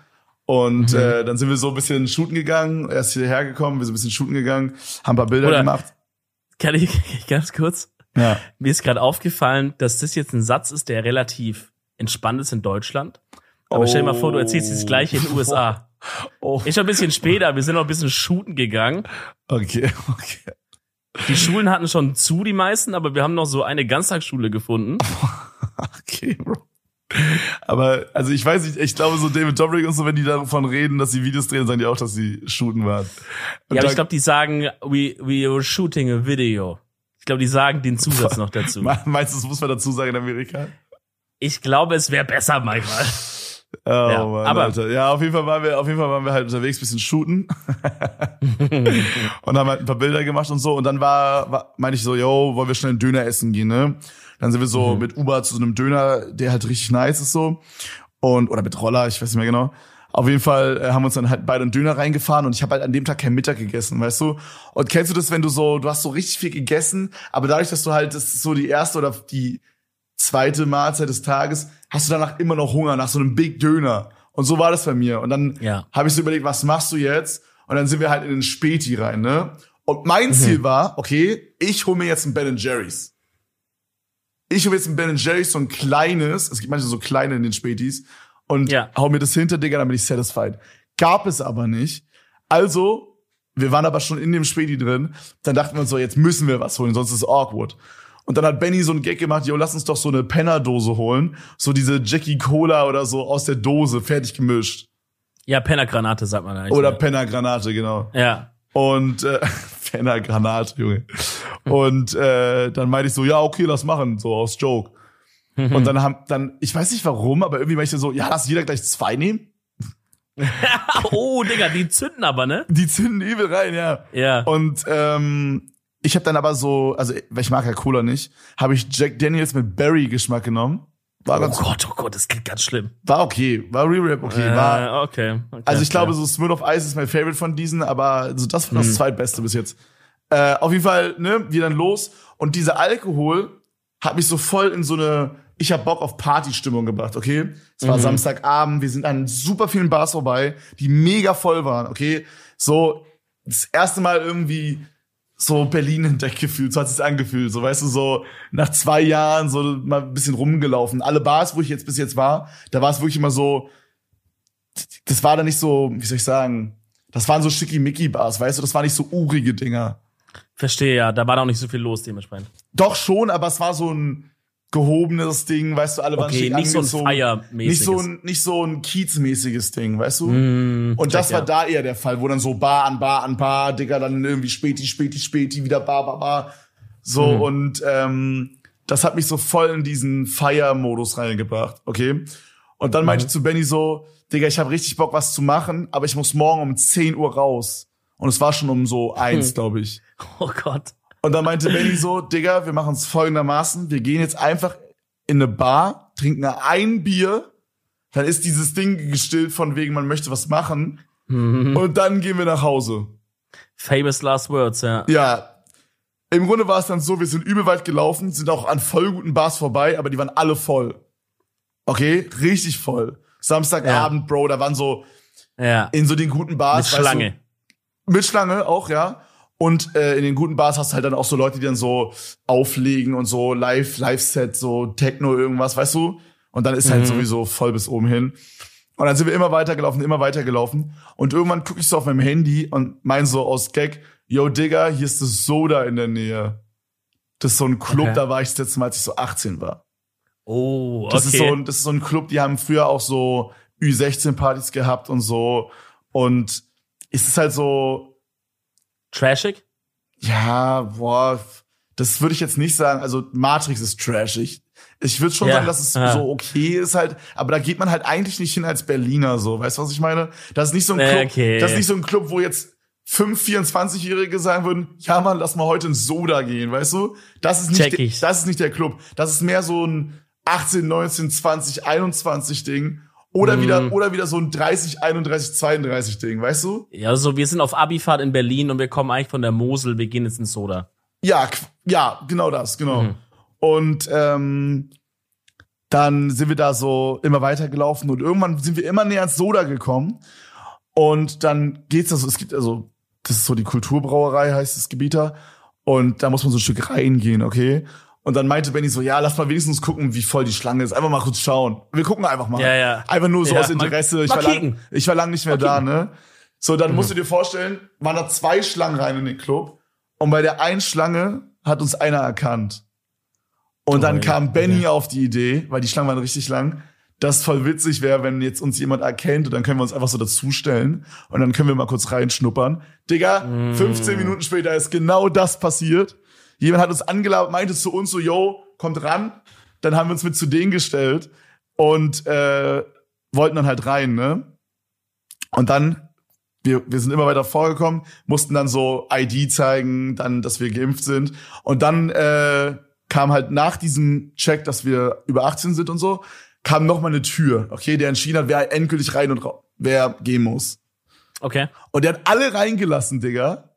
Und Mhm. äh, dann sind wir so ein bisschen shooten gegangen, er ist hierher gekommen, wir sind ein bisschen shooten gegangen, haben ein paar Bilder Oder- gemacht. Kann ich ganz kurz? Ja. Mir ist gerade aufgefallen, dass das jetzt ein Satz ist, der relativ entspannt ist in Deutschland. Aber stell dir mal vor, du erzählst das gleiche in den USA. Oh, Ist schon ein bisschen später, wir sind noch ein bisschen shooten gegangen. okay, okay. Die Schulen hatten schon zu, die meisten, aber wir haben noch so eine Ganztagsschule gefunden. Okay, Bro. Aber, also ich weiß nicht, ich glaube so David Dobrik und so, wenn die davon reden, dass sie Videos drehen, sagen die auch, dass sie shooten waren. Und Ja, aber ich glaube, die sagen, we, we were shooting a video. Ich glaube, die sagen den Zusatz noch dazu. Meinst du, das muss man dazu sagen in Amerika? Ich glaube, es wäre besser manchmal. Oh, ja, Mann, aber Alter. ja, auf jeden Fall waren wir, auf jeden Fall waren wir halt unterwegs, bisschen shooten und haben halt ein paar Bilder gemacht und so. Und dann war, war meine ich so, yo, wollen wir schnell einen Döner essen gehen, ne? Dann sind wir so mhm. mit Uber zu so einem Döner, der halt richtig nice ist so und oder mit Roller, ich weiß nicht mehr genau. Auf jeden Fall äh, haben wir uns dann halt beide einen Döner reingefahren und ich habe halt an dem Tag kein Mittag gegessen, weißt du? Und kennst du das, wenn du so, du hast so richtig viel gegessen, aber dadurch, dass du halt, das ist so die erste oder die zweite Mahlzeit des Tages, hast du danach immer noch Hunger nach so einem Big Döner. Und so war das bei mir. Und dann ja. habe ich so überlegt, was machst du jetzt? Und dann sind wir halt in den Späti rein, ne? Und mein mhm. Ziel war, okay, ich hole mir jetzt ein Ben Jerry's. Ich hole jetzt ein Ben Jerry's, so ein kleines, es gibt manchmal so kleine in den Spätis, und ja. hau mir das hinter, Digga, dann bin ich satisfied. Gab es aber nicht. Also, wir waren aber schon in dem Späti drin, dann dachten wir uns so, jetzt müssen wir was holen, sonst ist es awkward. Und dann hat Benny so einen Gag gemacht, yo, lass uns doch so eine Penner-Dose holen. So diese Jackie Cola oder so aus der Dose, fertig gemischt. Ja, Pennergranate sagt man eigentlich. Oder ne? Pennergranate, genau. Ja. Und äh, Pennergranate, Junge. Und äh, dann meinte ich so, ja, okay, lass machen, so aus Joke. Und dann haben, dann, ich weiß nicht warum, aber irgendwie meinte ich so, ja, lass jeder gleich zwei nehmen. oh, Digga, die zünden aber, ne? Die zünden übel rein, ja. Ja. Und ähm, ich habe dann aber so, also weil ich mag ja Cola nicht, habe ich Jack Daniels mit Berry-Geschmack genommen. War oh Gott, oh Gott, das klingt ganz schlimm. War okay, war Re-Rap okay, äh, war okay, okay. Also ich glaube, so Smooth of Ice ist mein Favorite von diesen, aber so das war das hm. zweitbeste bis jetzt. Äh, auf jeden Fall, ne, wir dann los und dieser Alkohol hat mich so voll in so eine ich habe Bock auf Partystimmung gebracht, okay? Es war mhm. Samstagabend, wir sind an super vielen Bars vorbei, die mega voll waren, okay? So das erste Mal irgendwie so Berlin entdeckt gefühlt, so hat es angefühlt, so weißt du, so nach zwei Jahren so mal ein bisschen rumgelaufen. Alle Bars, wo ich jetzt bis jetzt war, da war es wirklich immer so, das war da nicht so, wie soll ich sagen, das waren so schickimicki-Bars, weißt du, das waren nicht so urige Dinger. Verstehe, ja, da war da auch nicht so viel los dementsprechend. Doch schon, aber es war so ein gehobenes Ding, weißt du, alle waren okay, nicht so ein Fire nicht so ein nicht so ein Kiezmäßiges Ding, weißt du? Mm, und das war ja. da eher der Fall, wo dann so Bar an Bar an Bar, Digga, dann irgendwie Späti, Späti, Späti, wieder Bar, Bar, Bar. So mm. und ähm, das hat mich so voll in diesen Fire-Modus reingebracht, okay? Und dann meinte mm. ich zu Benny so, Digga, ich habe richtig Bock, was zu machen, aber ich muss morgen um 10 Uhr raus. Und es war schon um so eins, hm. glaube ich. Oh Gott. Und dann meinte Benny so, Digga, wir machen es folgendermaßen, wir gehen jetzt einfach in eine Bar, trinken ein Bier, dann ist dieses Ding gestillt von wegen, man möchte was machen. Mhm. Und dann gehen wir nach Hause. Famous last words, ja. Ja. Im Grunde war es dann so, wir sind übel weit gelaufen, sind auch an voll guten Bars vorbei, aber die waren alle voll. Okay? Richtig voll. Samstagabend, ja. Bro, da waren so ja. in so den guten Bars. Mit Schlange. Du, mit Schlange auch, ja. Und äh, in den guten Bars hast du halt dann auch so Leute, die dann so auflegen und so live, Live-Set, so Techno, irgendwas, weißt du? Und dann ist halt mhm. halt sowieso voll bis oben hin. Und dann sind wir immer weitergelaufen, immer weitergelaufen. Und irgendwann gucke ich so auf meinem Handy und mein so aus Gag, yo Digga, hier ist das Soda in der Nähe. Das ist so ein Club, okay. da war ich das letzte Mal, als ich so 18 war. Oh, okay. Das ist, so, ein, das ist so ein Club, die haben früher auch so Ü16-Partys gehabt und so. Und es ist halt so, Trashig? Ja, boah, das würde ich jetzt nicht sagen. Also Matrix ist trashig. Ich würde schon ja. sagen, dass es ja. so okay ist halt, aber da geht man halt eigentlich nicht hin als Berliner so. Weißt du, was ich meine? Das ist nicht so ein Club, okay. das ist nicht so ein Club, wo jetzt fünf 24-Jährige sagen würden, ja Mann, lass mal heute in Soda gehen, weißt du? Das ist nicht, der, das ist nicht der Club. Das ist mehr so ein 18, 19, 20, 21 Ding. Oder mm. wieder, oder wieder so ein 30, 31, 32 Ding, weißt du? Ja, so, wir sind auf Abifahrt in Berlin und wir kommen eigentlich von der Mosel, wir gehen jetzt in Soda. Ja, ja, genau das, genau. Mhm. Und ähm, dann sind wir da so immer weitergelaufen und irgendwann sind wir immer näher ans Soda gekommen. Und dann geht's da so, es gibt also, das ist so die Kulturbrauerei, heißt das Gebiet da. Und da muss man so ein Stück reingehen, okay? Und dann meinte Benny so, ja, lass mal wenigstens gucken, wie voll die Schlange ist. Einfach mal kurz schauen. Wir gucken einfach mal. Ja, ja. Einfach nur so ja, aus Interesse. Ich, war lang, ich war lang nicht mehr da, ne? So, dann mhm. musst du dir vorstellen, waren da zwei Schlangen rein in den Club. Und bei der einen Schlange hat uns einer erkannt. Und oh, dann kam Benny okay. auf die Idee, weil die Schlangen waren richtig lang, dass voll witzig wäre, wenn jetzt uns jemand erkennt und dann können wir uns einfach so dazustellen und dann können wir mal kurz reinschnuppern. Digga, mm. 15 Minuten später ist genau das passiert. Jemand hat uns angelabert, meinte zu uns so, yo, kommt ran. Dann haben wir uns mit zu denen gestellt und äh, wollten dann halt rein, ne? Und dann, wir, wir sind immer weiter vorgekommen, mussten dann so ID zeigen, dann, dass wir geimpft sind. Und dann äh, kam halt nach diesem Check, dass wir über 18 sind und so, kam noch mal eine Tür, okay, der entschieden hat, wer endgültig rein und wer gehen muss. Okay. Und der hat alle reingelassen, Digga.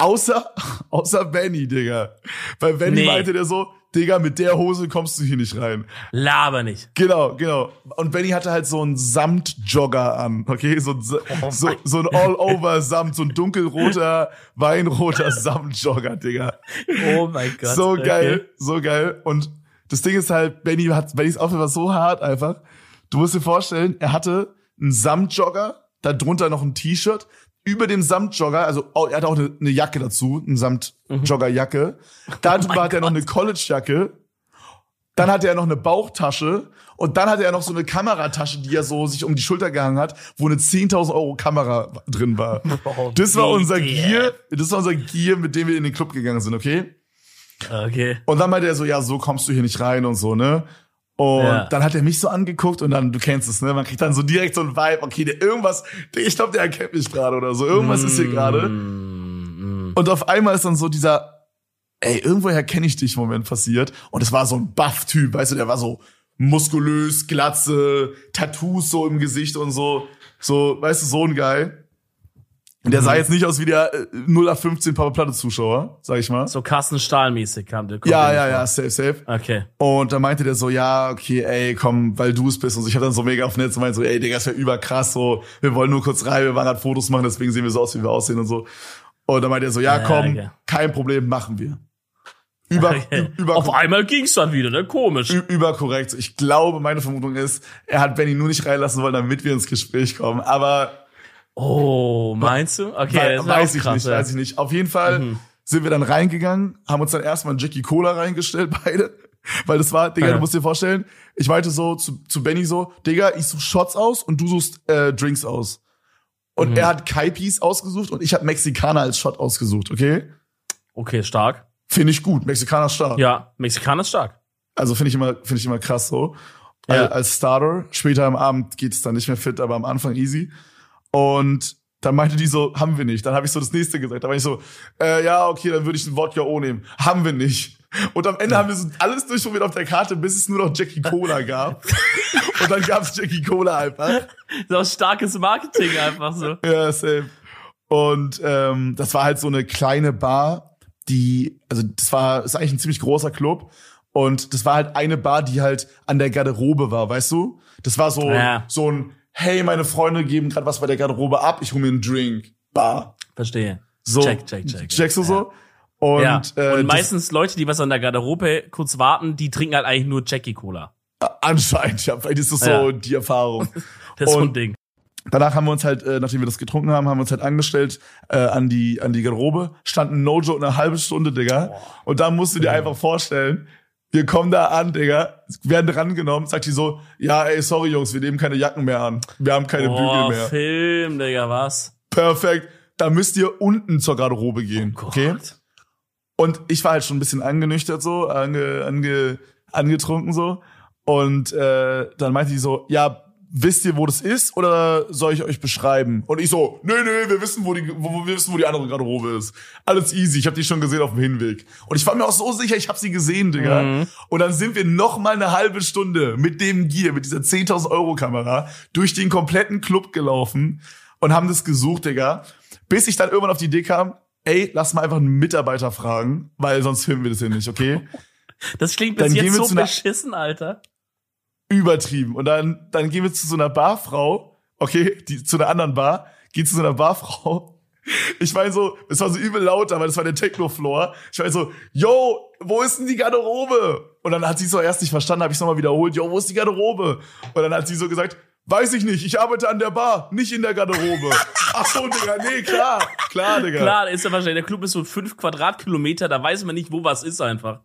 Außer, außer Benny, Digga. Weil Benny Nee. meinte der so, Digga, mit der Hose kommst du hier nicht rein. Laber nicht. Genau, genau. Und Benny hatte halt so einen Samtjogger an, okay? So, ein Oh so, so ein All-Over-Samt, so ein dunkelroter, weinroter Samtjogger, Digga. Oh mein Gott. so okay. geil, so geil. Und das Ding ist halt, Benny hat, Bennys Outfit war so hart einfach. Du musst dir vorstellen, er hatte einen Samtjogger, darunter noch ein T-Shirt, über dem Samtjogger, also oh, er hatte auch eine, eine Jacke dazu, eine Samtjoggerjacke. Darüber Oh hat er noch eine Collegejacke. Dann hatte er noch eine Bauchtasche und dann hatte er noch so eine Kameratasche, die er so sich um die Schulter gehangen hat, wo eine 10.000 Euro Kamera drin war. Oh, Das war unser. Gear, das war unser Gear, mit dem wir in den Club gegangen sind, okay? Okay. Und dann meinte er so, ja, so kommst du hier nicht rein und so, ne? Und Ja. dann hat er mich so angeguckt und dann, du kennst es, ne? Man kriegt dann so direkt so ein Vibe, okay, der irgendwas, der, ich glaube, der erkennt mich gerade oder so. Irgendwas ist hier gerade. Mm, mm. Und auf einmal ist dann so dieser, ey, irgendwoher kenne ich dich Moment passiert. Und es war so ein Buff-Typ, weißt du, der war so muskulös, glatze, Tattoos so im Gesicht und so. So, weißt du, so ein Guy. Und der sah jetzt nicht aus wie der äh, 0815 Papa Platte Zuschauer, sag ich mal. So Carsten Stahl-mäßig kam der. kommt ja, ja, ja, safe, safe. Okay. Und dann meinte der so, ja, okay, ey, komm, weil du es bist. Und ich habe dann so mega auf Netz und meinte so, ey, Digga, das wäre überkrass, so, wir wollen nur kurz rein, wir waren gerade Fotos machen, deswegen sehen wir so aus, wie wir aussehen und so. Und dann meinte er so, ja, Ja, komm, okay. kein Problem, machen wir. Über, Okay. über, Auf einmal ging's dann wieder, ne? Komisch. überkorrekt. Ich glaube, meine Vermutung ist, er hat Benny nur nicht reinlassen wollen, damit wir ins Gespräch kommen. Aber Oh, meinst du? Okay, Wei- das weiß ich krass, nicht, ja. weiß ich nicht. Auf jeden Fall Mhm. sind wir dann reingegangen, haben uns dann erstmal einen Jackie Cola reingestellt, beide. Weil das war, Digga, Ja. du musst dir vorstellen, ich meinte so zu, zu Benny so, Digga, ich such Shots aus und du suchst äh, Drinks aus. Und Mhm. er hat Kaipis ausgesucht und ich habe Mexikaner als Shot ausgesucht, okay? Okay, stark. Finde ich gut, Mexikaner stark. Ja, Mexikaner ist stark. Also finde ich immer, finde ich immer krass so. Ja. Al- Als Starter. Später am Abend geht es dann nicht mehr fit, aber am Anfang easy. Und dann meinte die so, haben wir nicht. Dann habe ich so das nächste gesagt. Da war ich so, äh, ja, okay, dann würde ich einen Wodka O nehmen. Haben wir nicht. Und am Ende haben wir so alles durchprobiert auf der Karte, bis es nur noch Jackie Cola gab. Und dann gab's Jackie Cola einfach. Das ist auch starkes Marketing einfach so. Ja, safe. Und ähm, das war halt so eine kleine Bar, die, also das war, ist eigentlich ein ziemlich großer Club. Und das war halt eine Bar, die halt an der Garderobe war, weißt du? Das war so, Ja. so ein, hey, meine Freunde geben gerade was bei der Garderobe ab, ich hole mir einen Drink. Bar. Verstehe. So. Check, check, check. Checkst du Ja. so? Und, ja. äh, und meistens Leute, die was an der Garderobe kurz warten, die trinken halt eigentlich nur Jackie Cola. anscheinend, ja, vielleicht ist das so Ja. die Erfahrung. Das ist so ein Ding. Danach haben wir uns halt, äh, nachdem wir das getrunken haben, haben wir uns halt angestellt äh, an die an die Garderobe, standen No Joke eine halbe Stunde, Digga. Und dann musst du dir einfach vorstellen, wir kommen da an, Digga, werden drangenommen, sagt die so, ja, ey, sorry Jungs, wir nehmen keine Jacken mehr an, wir haben keine Boah, Bügel mehr. Film, Digga, was? Perfekt. Da müsst ihr unten zur Garderobe gehen, Oh okay? Und ich war halt schon ein bisschen angenüchtert so, ange, ange, angetrunken so. Und äh, dann meinte die so, ja, wisst ihr, wo das ist oder soll ich euch beschreiben? Und ich so, nee, nee, wir wissen, wo die, wo, wir wissen, wo die andere Garderobe ist. Alles easy, ich habe die schon gesehen auf dem Hinweg. Und ich war mir auch so sicher, ich habe sie gesehen, Digga. Mhm. Und dann sind wir noch mal eine halbe Stunde mit dem Gear, mit dieser 10.000 Euro Kamera durch den kompletten Club gelaufen und haben das gesucht, Digga. Bis ich dann irgendwann auf die Idee kam, ey, lass mal einfach einen Mitarbeiter fragen, weil sonst filmen wir das hier nicht, okay? Das klingt Dann bis gehen jetzt so beschissen, Alter. Übertrieben. Und dann, dann gehen wir zu so einer Barfrau, okay, die, zu einer anderen Bar, geht zu so einer Barfrau. Ich meine so, es war so übel laut, aber das war der Techno-Floor. Ich meine so, yo, wo ist denn die Garderobe? Und dann hat sie so erst nicht verstanden, habe ich nochmal wiederholt, yo, wo ist die Garderobe? Und dann hat sie so gesagt, weiß ich nicht, ich arbeite an der Bar, nicht in der Garderobe. Ach so, Digga, nee, klar, klar, Digga. Klar, ist ja wahrscheinlich, der Club ist so fünf Quadratkilometer, da weiß man nicht, wo was ist einfach.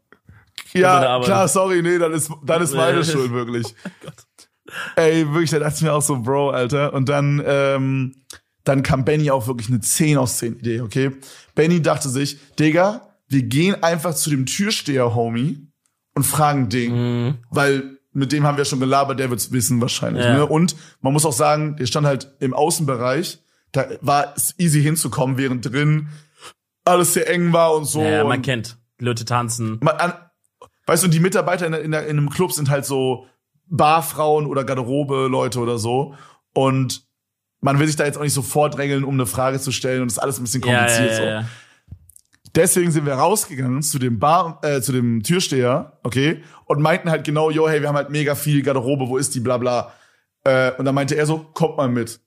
Ja, klar, sorry, nee, dann ist, dann ist meine. Schuld, wirklich. Ey, wirklich, da dachte ich mir auch so, Bro, Alter. Und dann, ähm, dann kam Benny auch wirklich eine 10 aus 10 Idee, okay? Benny dachte sich, Digga, wir gehen einfach zu dem Türsteher-Homie und fragen den, Mhm. weil mit dem haben wir schon gelabert, der wird's wissen wahrscheinlich. Ja. Ne? Und man muss auch sagen, der stand halt im Außenbereich, da war es easy hinzukommen, während drin alles sehr eng war und so. Ja, man kennt. Leute tanzen. man, an, weißt du, die Mitarbeiter in, in, in einem Club sind halt so Barfrauen oder Garderobe-Leute oder so. Und man will sich da jetzt auch nicht so vordrängeln, um eine Frage zu stellen und das ist alles ein bisschen Ja, ja, kompliziert ja, so. Deswegen sind wir rausgegangen zu dem Bar, äh, zu dem Türsteher, okay, und meinten halt genau, yo, hey, wir haben halt mega viel Garderobe, wo ist die, bla bla. Äh, und dann meinte er so, kommt mal mit.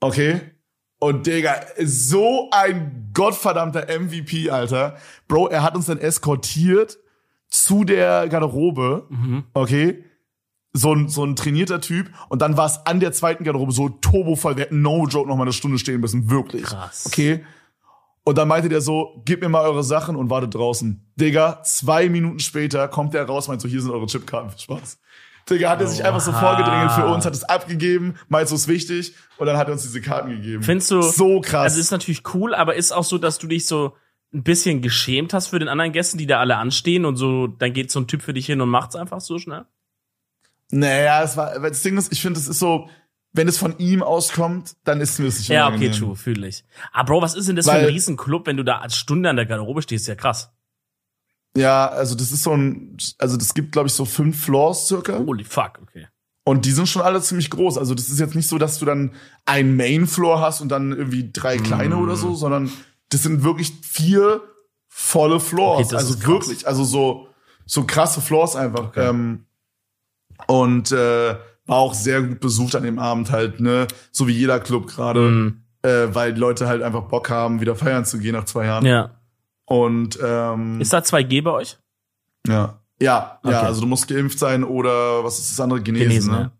Okay. Und Digga, so ein gottverdammter MVP, Alter. Bro, er hat uns dann eskortiert zu der Garderobe, Mhm. okay. So ein, so ein trainierter Typ. Und dann war es an der zweiten Garderobe so turbovoll. Wir hätten no joke noch mal eine Stunde stehen müssen. Wirklich. Krass. Okay. Und dann meinte der so, gib mir mal eure Sachen und wartet draußen. Digga, zwei Minuten später kommt der raus, meint so, hier sind eure Chipkarten, viel Spaß. Digga, hat er sich einfach so vorgedrängelt für uns, hat es abgegeben, meint so, ist wichtig, und dann hat er uns diese Karten gegeben. Findest du, So krass. Also ist natürlich cool, aber ist auch so, dass du dich so ein bisschen geschämt hast für den anderen Gästen, die da alle anstehen und so, dann geht so ein Typ für dich hin und macht's einfach so schnell? naja, es war, das Ding ist, ich finde, es ist so, wenn es von ihm auskommt, dann ist mir das nicht Ja, okay, true, fühle ich. Aber Bro, was ist denn das für Weil- ein Riesenclub, wenn du da als Stunde an der Garderobe stehst? Ja, krass. Ja, also das ist so ein, also das gibt, glaube ich, so fünf Floors circa. Holy fuck, okay. Und die sind schon alle ziemlich groß. Also das ist jetzt nicht so, dass du dann einen Main Floor hast und dann irgendwie drei kleine Mm. oder so, sondern das sind wirklich vier volle Floors. Okay, also wirklich, also so so krasse Floors einfach. Ähm, und äh, war auch sehr gut besucht an dem Abend halt, ne, so wie jeder Club gerade, Mhm. äh, weil die Leute halt einfach Bock haben, wieder feiern zu gehen nach zwei Jahren. Ja. Und ähm, Ist da 2G bei euch? ja, ja, ja, Okay. also du musst geimpft sein oder was ist das andere genesen, Genesen, ne?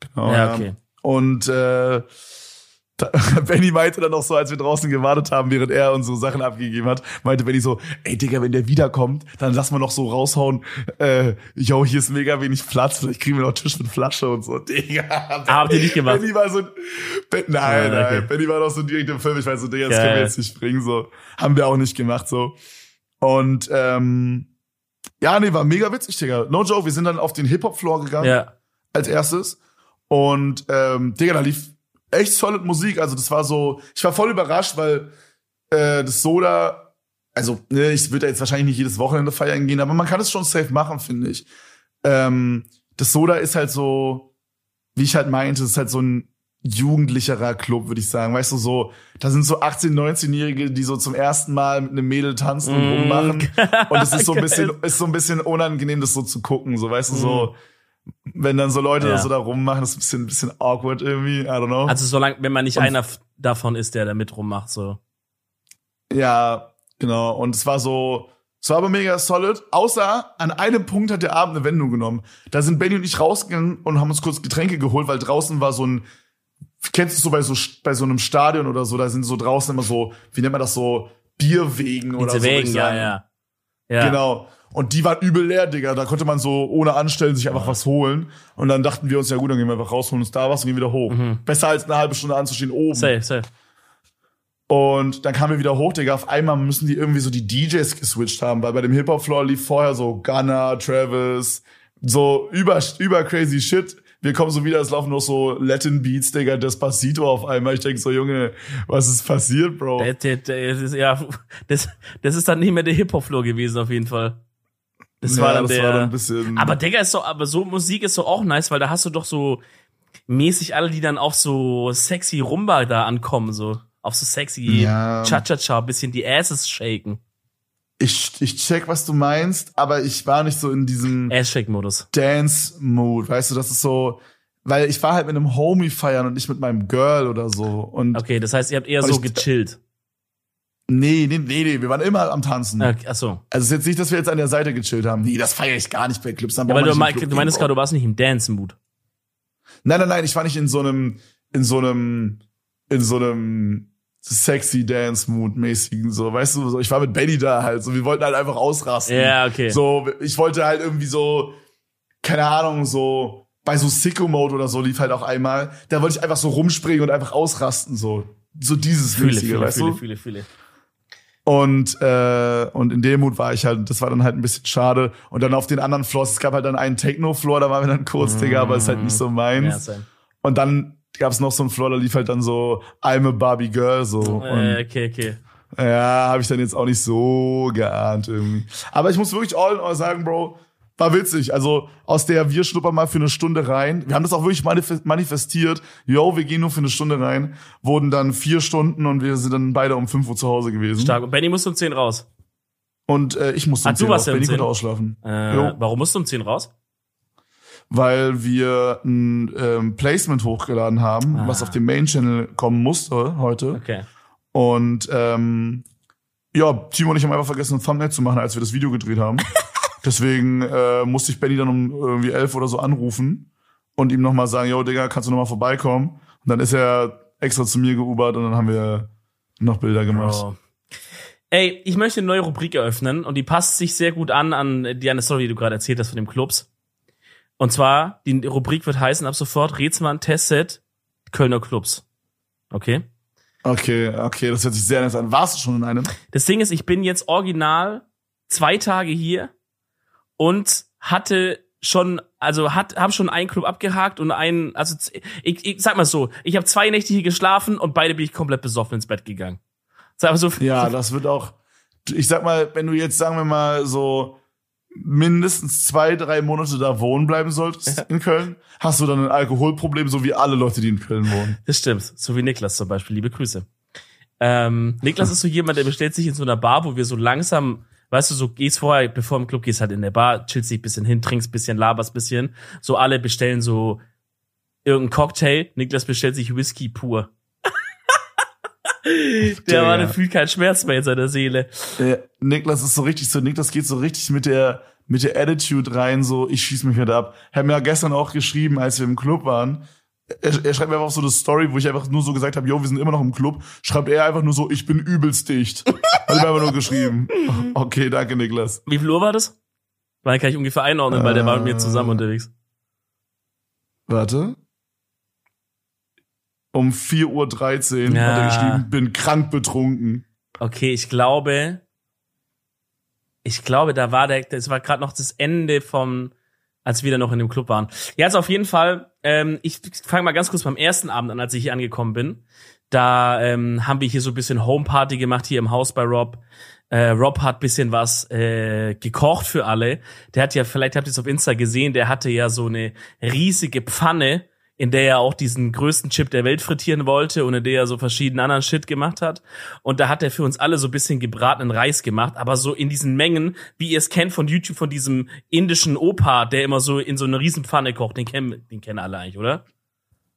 Genau, ja, okay. Und äh, Benny meinte dann auch so, als wir draußen gewartet haben, während er unsere Sachen abgegeben hat, meinte Benny so, ey Digga, wenn der wiederkommt, dann lass mal noch so raushauen, äh, yo, hier ist mega wenig Platz, vielleicht kriegen wir noch Tisch mit Flasche und so. Digga. Ah, habt ihr nicht gemacht? Benny war so, ben, nein, Ja, okay. nein, Benny war doch so direkt im Film, ich weiß so, Digga, das Geil. können wir jetzt nicht bringen, so. Haben wir auch nicht gemacht, so. Und, ähm, ja, nee, war mega witzig, Digga. No joke, wir sind dann auf den Hip-Hop-Floor gegangen Ja. als erstes. Und ähm, Digga, da lief echt solid Musik. Also das war so, ich war voll überrascht, weil äh, das Soda, also ne, ich würde jetzt wahrscheinlich nicht jedes Wochenende feiern gehen, aber man kann es schon safe machen, finde ich. Ähm, das Soda ist halt so, wie ich halt meinte, ist halt so ein jugendlicherer Club, würde ich sagen. Weißt du, so, da sind so 18-, 19-Jährige, die so zum ersten Mal mit einem Mädel tanzen und Mm. rummachen. Und es ist so ein bisschen, ist so ein bisschen unangenehm, das so zu gucken. So, weißt du, so, wenn dann so Leute. Ja. so da rummachen, ist ein bisschen, ein bisschen awkward irgendwie. I don't know. Also solange, wenn man nicht Und- einer davon ist, der da mit rummacht, so. ja, genau. Und es war so, es war aber mega solid. Außer an einem Punkt hat der Abend eine Wendung genommen. Da sind Benny und ich rausgegangen und haben uns kurz Getränke geholt, weil draußen war so ein, kennst du so bei so, bei so einem Stadion oder so, da sind so draußen immer so, wie nennt man das so, Bierwegen oder Diese so. Wegen, ja, ja. Ja. Genau. Und die waren übel leer, Digga. Da konnte man so ohne Anstellen sich einfach was holen. Und dann dachten wir uns, ja gut, dann gehen wir einfach raus, holen uns da was und gehen wieder hoch. Besser als eine halbe Stunde anzustehen oben. Mhm. Safe, safe. Und dann kamen wir wieder hoch, Digga. Auf einmal müssen die irgendwie so die DJs geswitcht haben, weil bei dem Hip-Hop-Floor lief vorher so Gunna, Travis, so über, über crazy shit. Wir kommen so wieder, es laufen noch so Latin Beats, Digga, Despacito auf einmal. Ich denk so, Junge, was ist passiert, Bro? Der, der, das ist, ja, das, das ist dann nicht mehr der Hip-Hop-Floor gewesen, auf jeden Fall. Das Ja, war dann das der. war dann ein bisschen. aber Digga ist doch, aber so Musik ist doch auch nice, weil da hast du doch so mäßig alle, die dann auf so sexy Rumba da ankommen, so. Auf so sexy Ja. Cha-Cha-Cha, bisschen die Asses shaken. ich, ich check, was du meinst, aber ich war nicht so in diesem Ass-Shake-Modus. Dance-Mood, weißt du, das ist so, weil ich war halt mit einem Homie feiern und nicht mit meinem Girl oder so. Und Okay, das heißt, ihr habt eher so ich- gechillt. Nee, nee, nee, nee, wir waren immer am Tanzen. Okay, achso. Also es ist jetzt nicht, dass wir jetzt an der Seite gechillt haben. Nee, das feiere ich gar nicht bei Clubs. Dann Ja, weil du, mein, Club du meinst gerade, du warst nicht im Dance-Mood. Nein, nein, nein, ich war nicht in so einem, in so einem, in so einem sexy Dance-Mood mäßigen, so, weißt du, so, ich war mit Benny da halt, so, wir wollten halt einfach ausrasten. Ja, okay. So, ich wollte halt irgendwie so, keine Ahnung, so, bei so Sicko Mode oder so lief halt auch einmal, da wollte ich einfach so rumspringen und einfach ausrasten, so. So dieses Fühle, mäßige, fühle, weißt fühle, du? fühle, fühle. Und, äh, und in dem Mut war ich halt, das war dann halt ein bisschen schade. Und dann auf den anderen Floors, es gab halt dann einen Techno-Floor, da waren wir dann kurz, Digga, aber ist halt nicht so Ja, meins. same. Und dann gab es noch so einen Floor, da lief halt dann so I'm a Barbie Girl so. Äh, okay, okay. ja, habe ich dann jetzt auch nicht so geahnt irgendwie. Aber ich muss wirklich all in all sagen, Bro, war witzig. Also aus der wir schnuppern mal für eine Stunde rein. Wir haben das auch wirklich manif- manifestiert. Yo, wir gehen nur für eine Stunde rein. Wurden dann vier Stunden und wir sind dann beide um 5 Uhr zu Hause gewesen. Stark. Und Benny musste um 10 raus. Und äh, ich musste Ah, um du 10 warst raus. ja um Benny 10. konnte ausschlafen. Äh, Jo. warum musst du um 10 raus? Weil wir ein ähm, Placement hochgeladen haben, Ah. was auf dem Main-Channel kommen musste heute. Okay. Und ähm, ja, Timo und ich haben einfach vergessen, ein Thumbnail zu machen, als wir das Video gedreht haben. Deswegen äh, musste ich Benny dann um irgendwie elf oder so anrufen und ihm nochmal sagen, yo, Digga, kannst du nochmal vorbeikommen? Und dann ist er extra zu mir geubert und dann haben wir noch Bilder gemacht. Bro. Ey, ich möchte eine neue Rubrik eröffnen und die passt sich sehr gut an an die eine Story, die du gerade erzählt hast von dem Clubs. Und zwar, die Rubrik wird heißen ab sofort Rätsmann Tesset Kölner Clubs. Okay? Okay, okay, das hört sich sehr nett an. Warst du schon in einem? Das Ding ist, ich bin jetzt original zwei Tage hier und hatte schon, also hat, habe schon einen Club abgehakt und einen, also ich, ich sag mal so, ich habe zwei Nächte hier geschlafen und beide bin ich komplett besoffen ins Bett gegangen. Sag mal so, Ja, das wird auch, ich sag mal, wenn du jetzt, sagen wir mal, so mindestens zwei, drei Monate da wohnen bleiben solltest in Köln, hast du dann ein Alkoholproblem, so wie alle Leute, die in Köln wohnen. Das stimmt. So wie Niklas zum Beispiel. Liebe Grüße. Ähm, Niklas ist so jemand, der bestellt sich in so einer Bar, wo wir so langsam, weißt du, so gehst vorher, bevor im Club gehst, halt in der Bar, chillst dich ein bisschen hin, trinkst ein bisschen, laberst ein bisschen. So alle bestellen so irgendeinen Cocktail. Niklas bestellt sich Whisky pur. der der fühlt keinen Schmerz mehr in seiner Seele. Der Niklas ist so richtig so, Niklas geht so richtig mit der, mit der Attitude rein, so, ich schieß mich heute ab. Mir ja gestern auch geschrieben, als wir im Club waren. Er, er schreibt mir einfach so eine Story, wo ich einfach nur so gesagt habe, yo, wir sind immer noch im Club. Schreibt er einfach nur so, ich bin übelst dicht. Hat er mir einfach nur geschrieben. Okay, danke, Niklas. Wie viel Uhr war das? Weil kann ich ungefähr einordnen, weil der war mit mir zusammen Äh. unterwegs. Warte. Um 4.13 Uhr hat Ja. er geschrieben, bin krank betrunken. Okay, ich glaube, ich glaube, da war der, das war gerade noch das Ende vom, als wir da noch in dem Club waren. Ja, also auf jeden Fall, ähm, ich fange mal ganz kurz beim ersten Abend an, als ich hier angekommen bin. Da ähm, haben wir hier so ein bisschen Homeparty gemacht hier im Haus bei Rob. Äh, Rob hat bisschen was äh, gekocht für alle. Der hat ja, vielleicht habt ihr es auf Insta gesehen, der hatte ja so eine riesige Pfanne, in der er auch diesen größten Chip der Welt frittieren wollte und in der er so verschiedenen anderen Shit gemacht hat. Und da hat er für uns alle so ein bisschen gebratenen Reis gemacht, aber so in diesen Mengen, wie ihr es kennt von YouTube, von diesem indischen Opa, der immer so in so einer Riesenpfanne kocht. Den kennen, den kennen alle eigentlich, oder?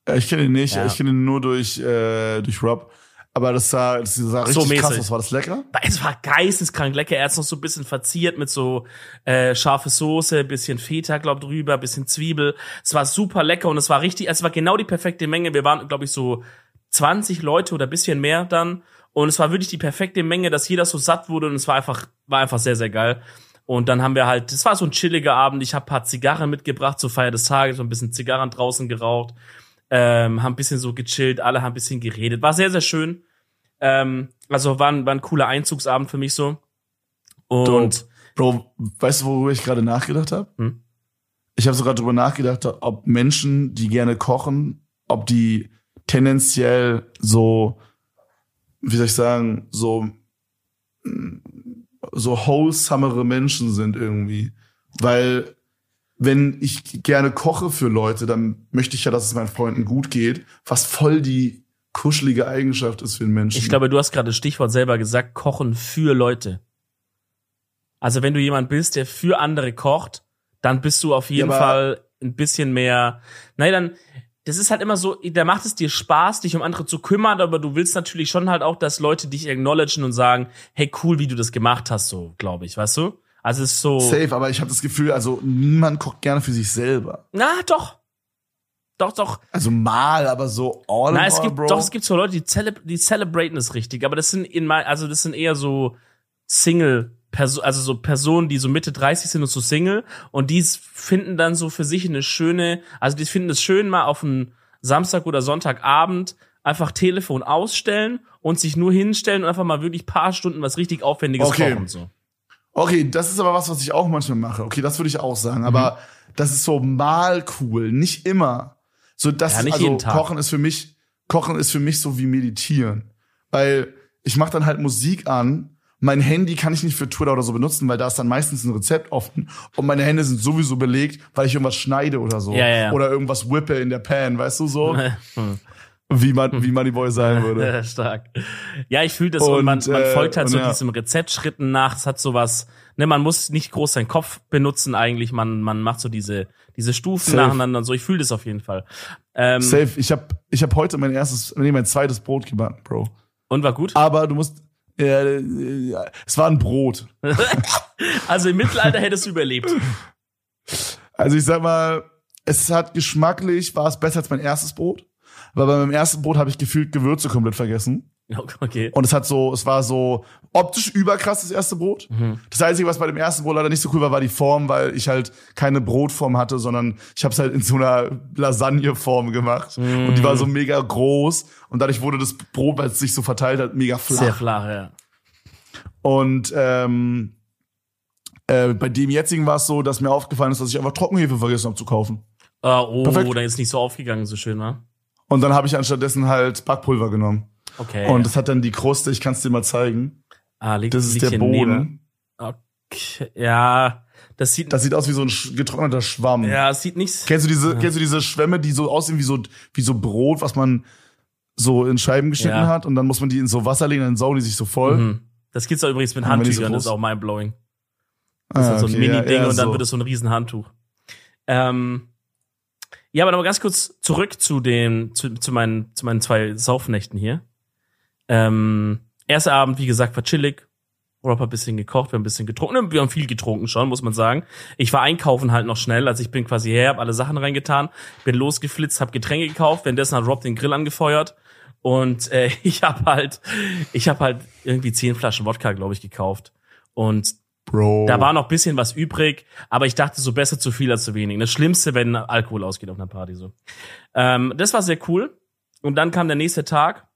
Ja, Ich kenne ihn nicht, Ja. ich kenne ihn nur durch, äh, durch Rob. Aber das sah, das sah richtig mäßig. krass aus. War das lecker? Es war geisteskrank lecker. Er hat es noch so ein bisschen verziert mit so äh, scharfe Soße, bisschen Feta, glaub drüber, bisschen Zwiebel. Es war super lecker und es war richtig, es war genau die perfekte Menge. Wir waren, glaube ich, so 20 Leute oder bisschen mehr dann. Und es war wirklich die perfekte Menge, dass jeder so satt wurde und es war einfach, war einfach sehr, sehr geil. Und dann haben wir halt, das war so ein chilliger Abend. Ich habe paar Zigarren mitgebracht zur Feier des Tages, so ein bisschen Zigarren draußen geraucht, ähm, haben ein bisschen so gechillt, alle haben ein bisschen geredet. War sehr, sehr schön. Ähm, also war ein, war ein cooler Einzugsabend für mich so. Und Bro, weißt du, worüber ich gerade nachgedacht habe? Hm? Ich habe sogar drüber nachgedacht, ob Menschen, die gerne kochen, ob die tendenziell so, wie soll ich sagen, so mm, so wholesomere Menschen sind irgendwie. Weil wenn ich gerne koche für Leute, dann möchte ich ja, dass es meinen Freunden gut geht, was voll die kuschelige Eigenschaft ist für einen Menschen. ich glaube, du hast gerade das Stichwort selber gesagt, kochen für Leute. Also wenn du jemand bist, der für andere kocht, dann bist du auf jeden Ja, Fall ein bisschen mehr, nein, dann, das ist halt immer so, da macht es dir Spaß, dich um andere zu kümmern, aber du willst natürlich schon halt auch, dass Leute dich acknowledgen und sagen, hey, cool, wie du das gemacht hast, so, glaube ich, weißt du? Also es ist so. Safe, aber ich habe das Gefühl, also niemand kocht gerne für sich selber. Na, doch. Doch, doch. Also mal, aber so all Na, es all, gibt Bro. doch, es gibt so Leute, die, celeb die celebraten es richtig, aber das sind in mein, also das sind eher so Single, Perso also so Personen, die so Mitte 30 sind und so Single und die finden dann so für sich eine schöne, also die finden es schön mal auf einen Samstag oder Sonntagabend einfach Telefon ausstellen und sich nur hinstellen und einfach mal wirklich paar Stunden was richtig Aufwendiges Okay. kochen. So. Okay, das ist aber was, was ich auch manchmal mache. Okay, das würde ich auch sagen. Aber das ist so mal cool, nicht immer. So das Ja, nicht also. Kochen ist für mich Kochen ist für mich so wie meditieren, weil ich mache dann halt Musik an. Mein Handy kann ich nicht für Twitter oder so benutzen, weil da ist dann meistens ein Rezept offen und meine Hände sind sowieso belegt, weil ich irgendwas schneide oder so Ja, ja, ja. oder irgendwas whippe in der Pan, weißt du so, wie man wie Moneyboy sagen würde. Ja, Stark. Ja, ich fühle das und, Und, man, man äh, folgt halt und so ja. diesem Rezeptschritten nach. Es hat sowas, ne, man muss nicht groß seinen Kopf benutzen eigentlich. Man, man macht so diese, diese Stufen Safe. nacheinander und so. Ich fühle das auf jeden Fall. Ähm, Safe. Ich habe ich hab heute mein erstes, nee, mein zweites Brot gebacken, Bro. und war gut. Aber du musst, äh, äh, es war ein Brot. Also im Mittelalter hättest du überlebt. Also ich sag mal, es hat geschmacklich, war es besser als mein erstes Brot. Weil bei meinem ersten Brot habe ich gefühlt Gewürze komplett vergessen. Okay. Und es hat so, es war so optisch überkrass das erste Brot. Mhm. Das Einzige, was bei dem ersten Brot leider nicht so cool war, war die Form, weil ich halt keine Brotform hatte, sondern ich habe es halt in so einer Lasagneform gemacht. Und die war Mhm. so mega groß. Und dadurch wurde das Brot, weil es sich so verteilt hat, mega flach. Sehr flach, ja. Und ähm, äh, bei dem jetzigen war es so, dass mir aufgefallen ist, dass ich einfach Trockenhefe vergessen habe zu kaufen. Ah, oh, Perfekt. dann ist nicht so aufgegangen, so schön, wa? Und dann habe ich anstattdessen halt Backpulver genommen. Okay. Und das hat dann die Kruste, ich kann es dir mal zeigen. ah, liegt, Das ist liegt der Boden. neben. Okay. Ja, das sieht, Das sieht aus wie so ein getrockneter Schwamm. ja, es sieht nicht, Kennst du diese, kennst du diese Schwämme, die so aussehen wie so, wie so Brot, was man so in Scheiben geschnitten Ja. hat und dann muss man die in so Wasser legen, dann saugen die sich so voll. Mhm. Das gibt's auch übrigens mit die so Handtüchern, das ist auch mindblowing. Das ist Ah, halt so ein okay, Mini-Ding ja, ja, und dann so. wird es so ein Riesenhandtuch. Ähm, ja, aber noch mal ganz kurz zurück zu den, zu, zu meinen, zu meinen zwei Saufnächten hier. Ähm, erster Abend, wie gesagt, war chillig. Rob hat ein bisschen gekocht, wir haben ein bisschen getrunken. Wir haben viel getrunken schon, muss man sagen. Ich war einkaufen halt noch schnell, also ich bin quasi her, hab alle Sachen reingetan, bin losgeflitzt, hab Getränke gekauft, währenddessen hat Rob den Grill angefeuert und äh, ich habe halt, ich habe halt irgendwie zehn Flaschen Wodka, glaube ich, gekauft. Und Bro. da war noch bisschen was übrig, aber ich dachte so besser zu viel als zu wenig. Das Schlimmste, wenn Alkohol ausgeht auf einer Party so. Ähm, das war sehr cool. Und dann kam der nächste Tag.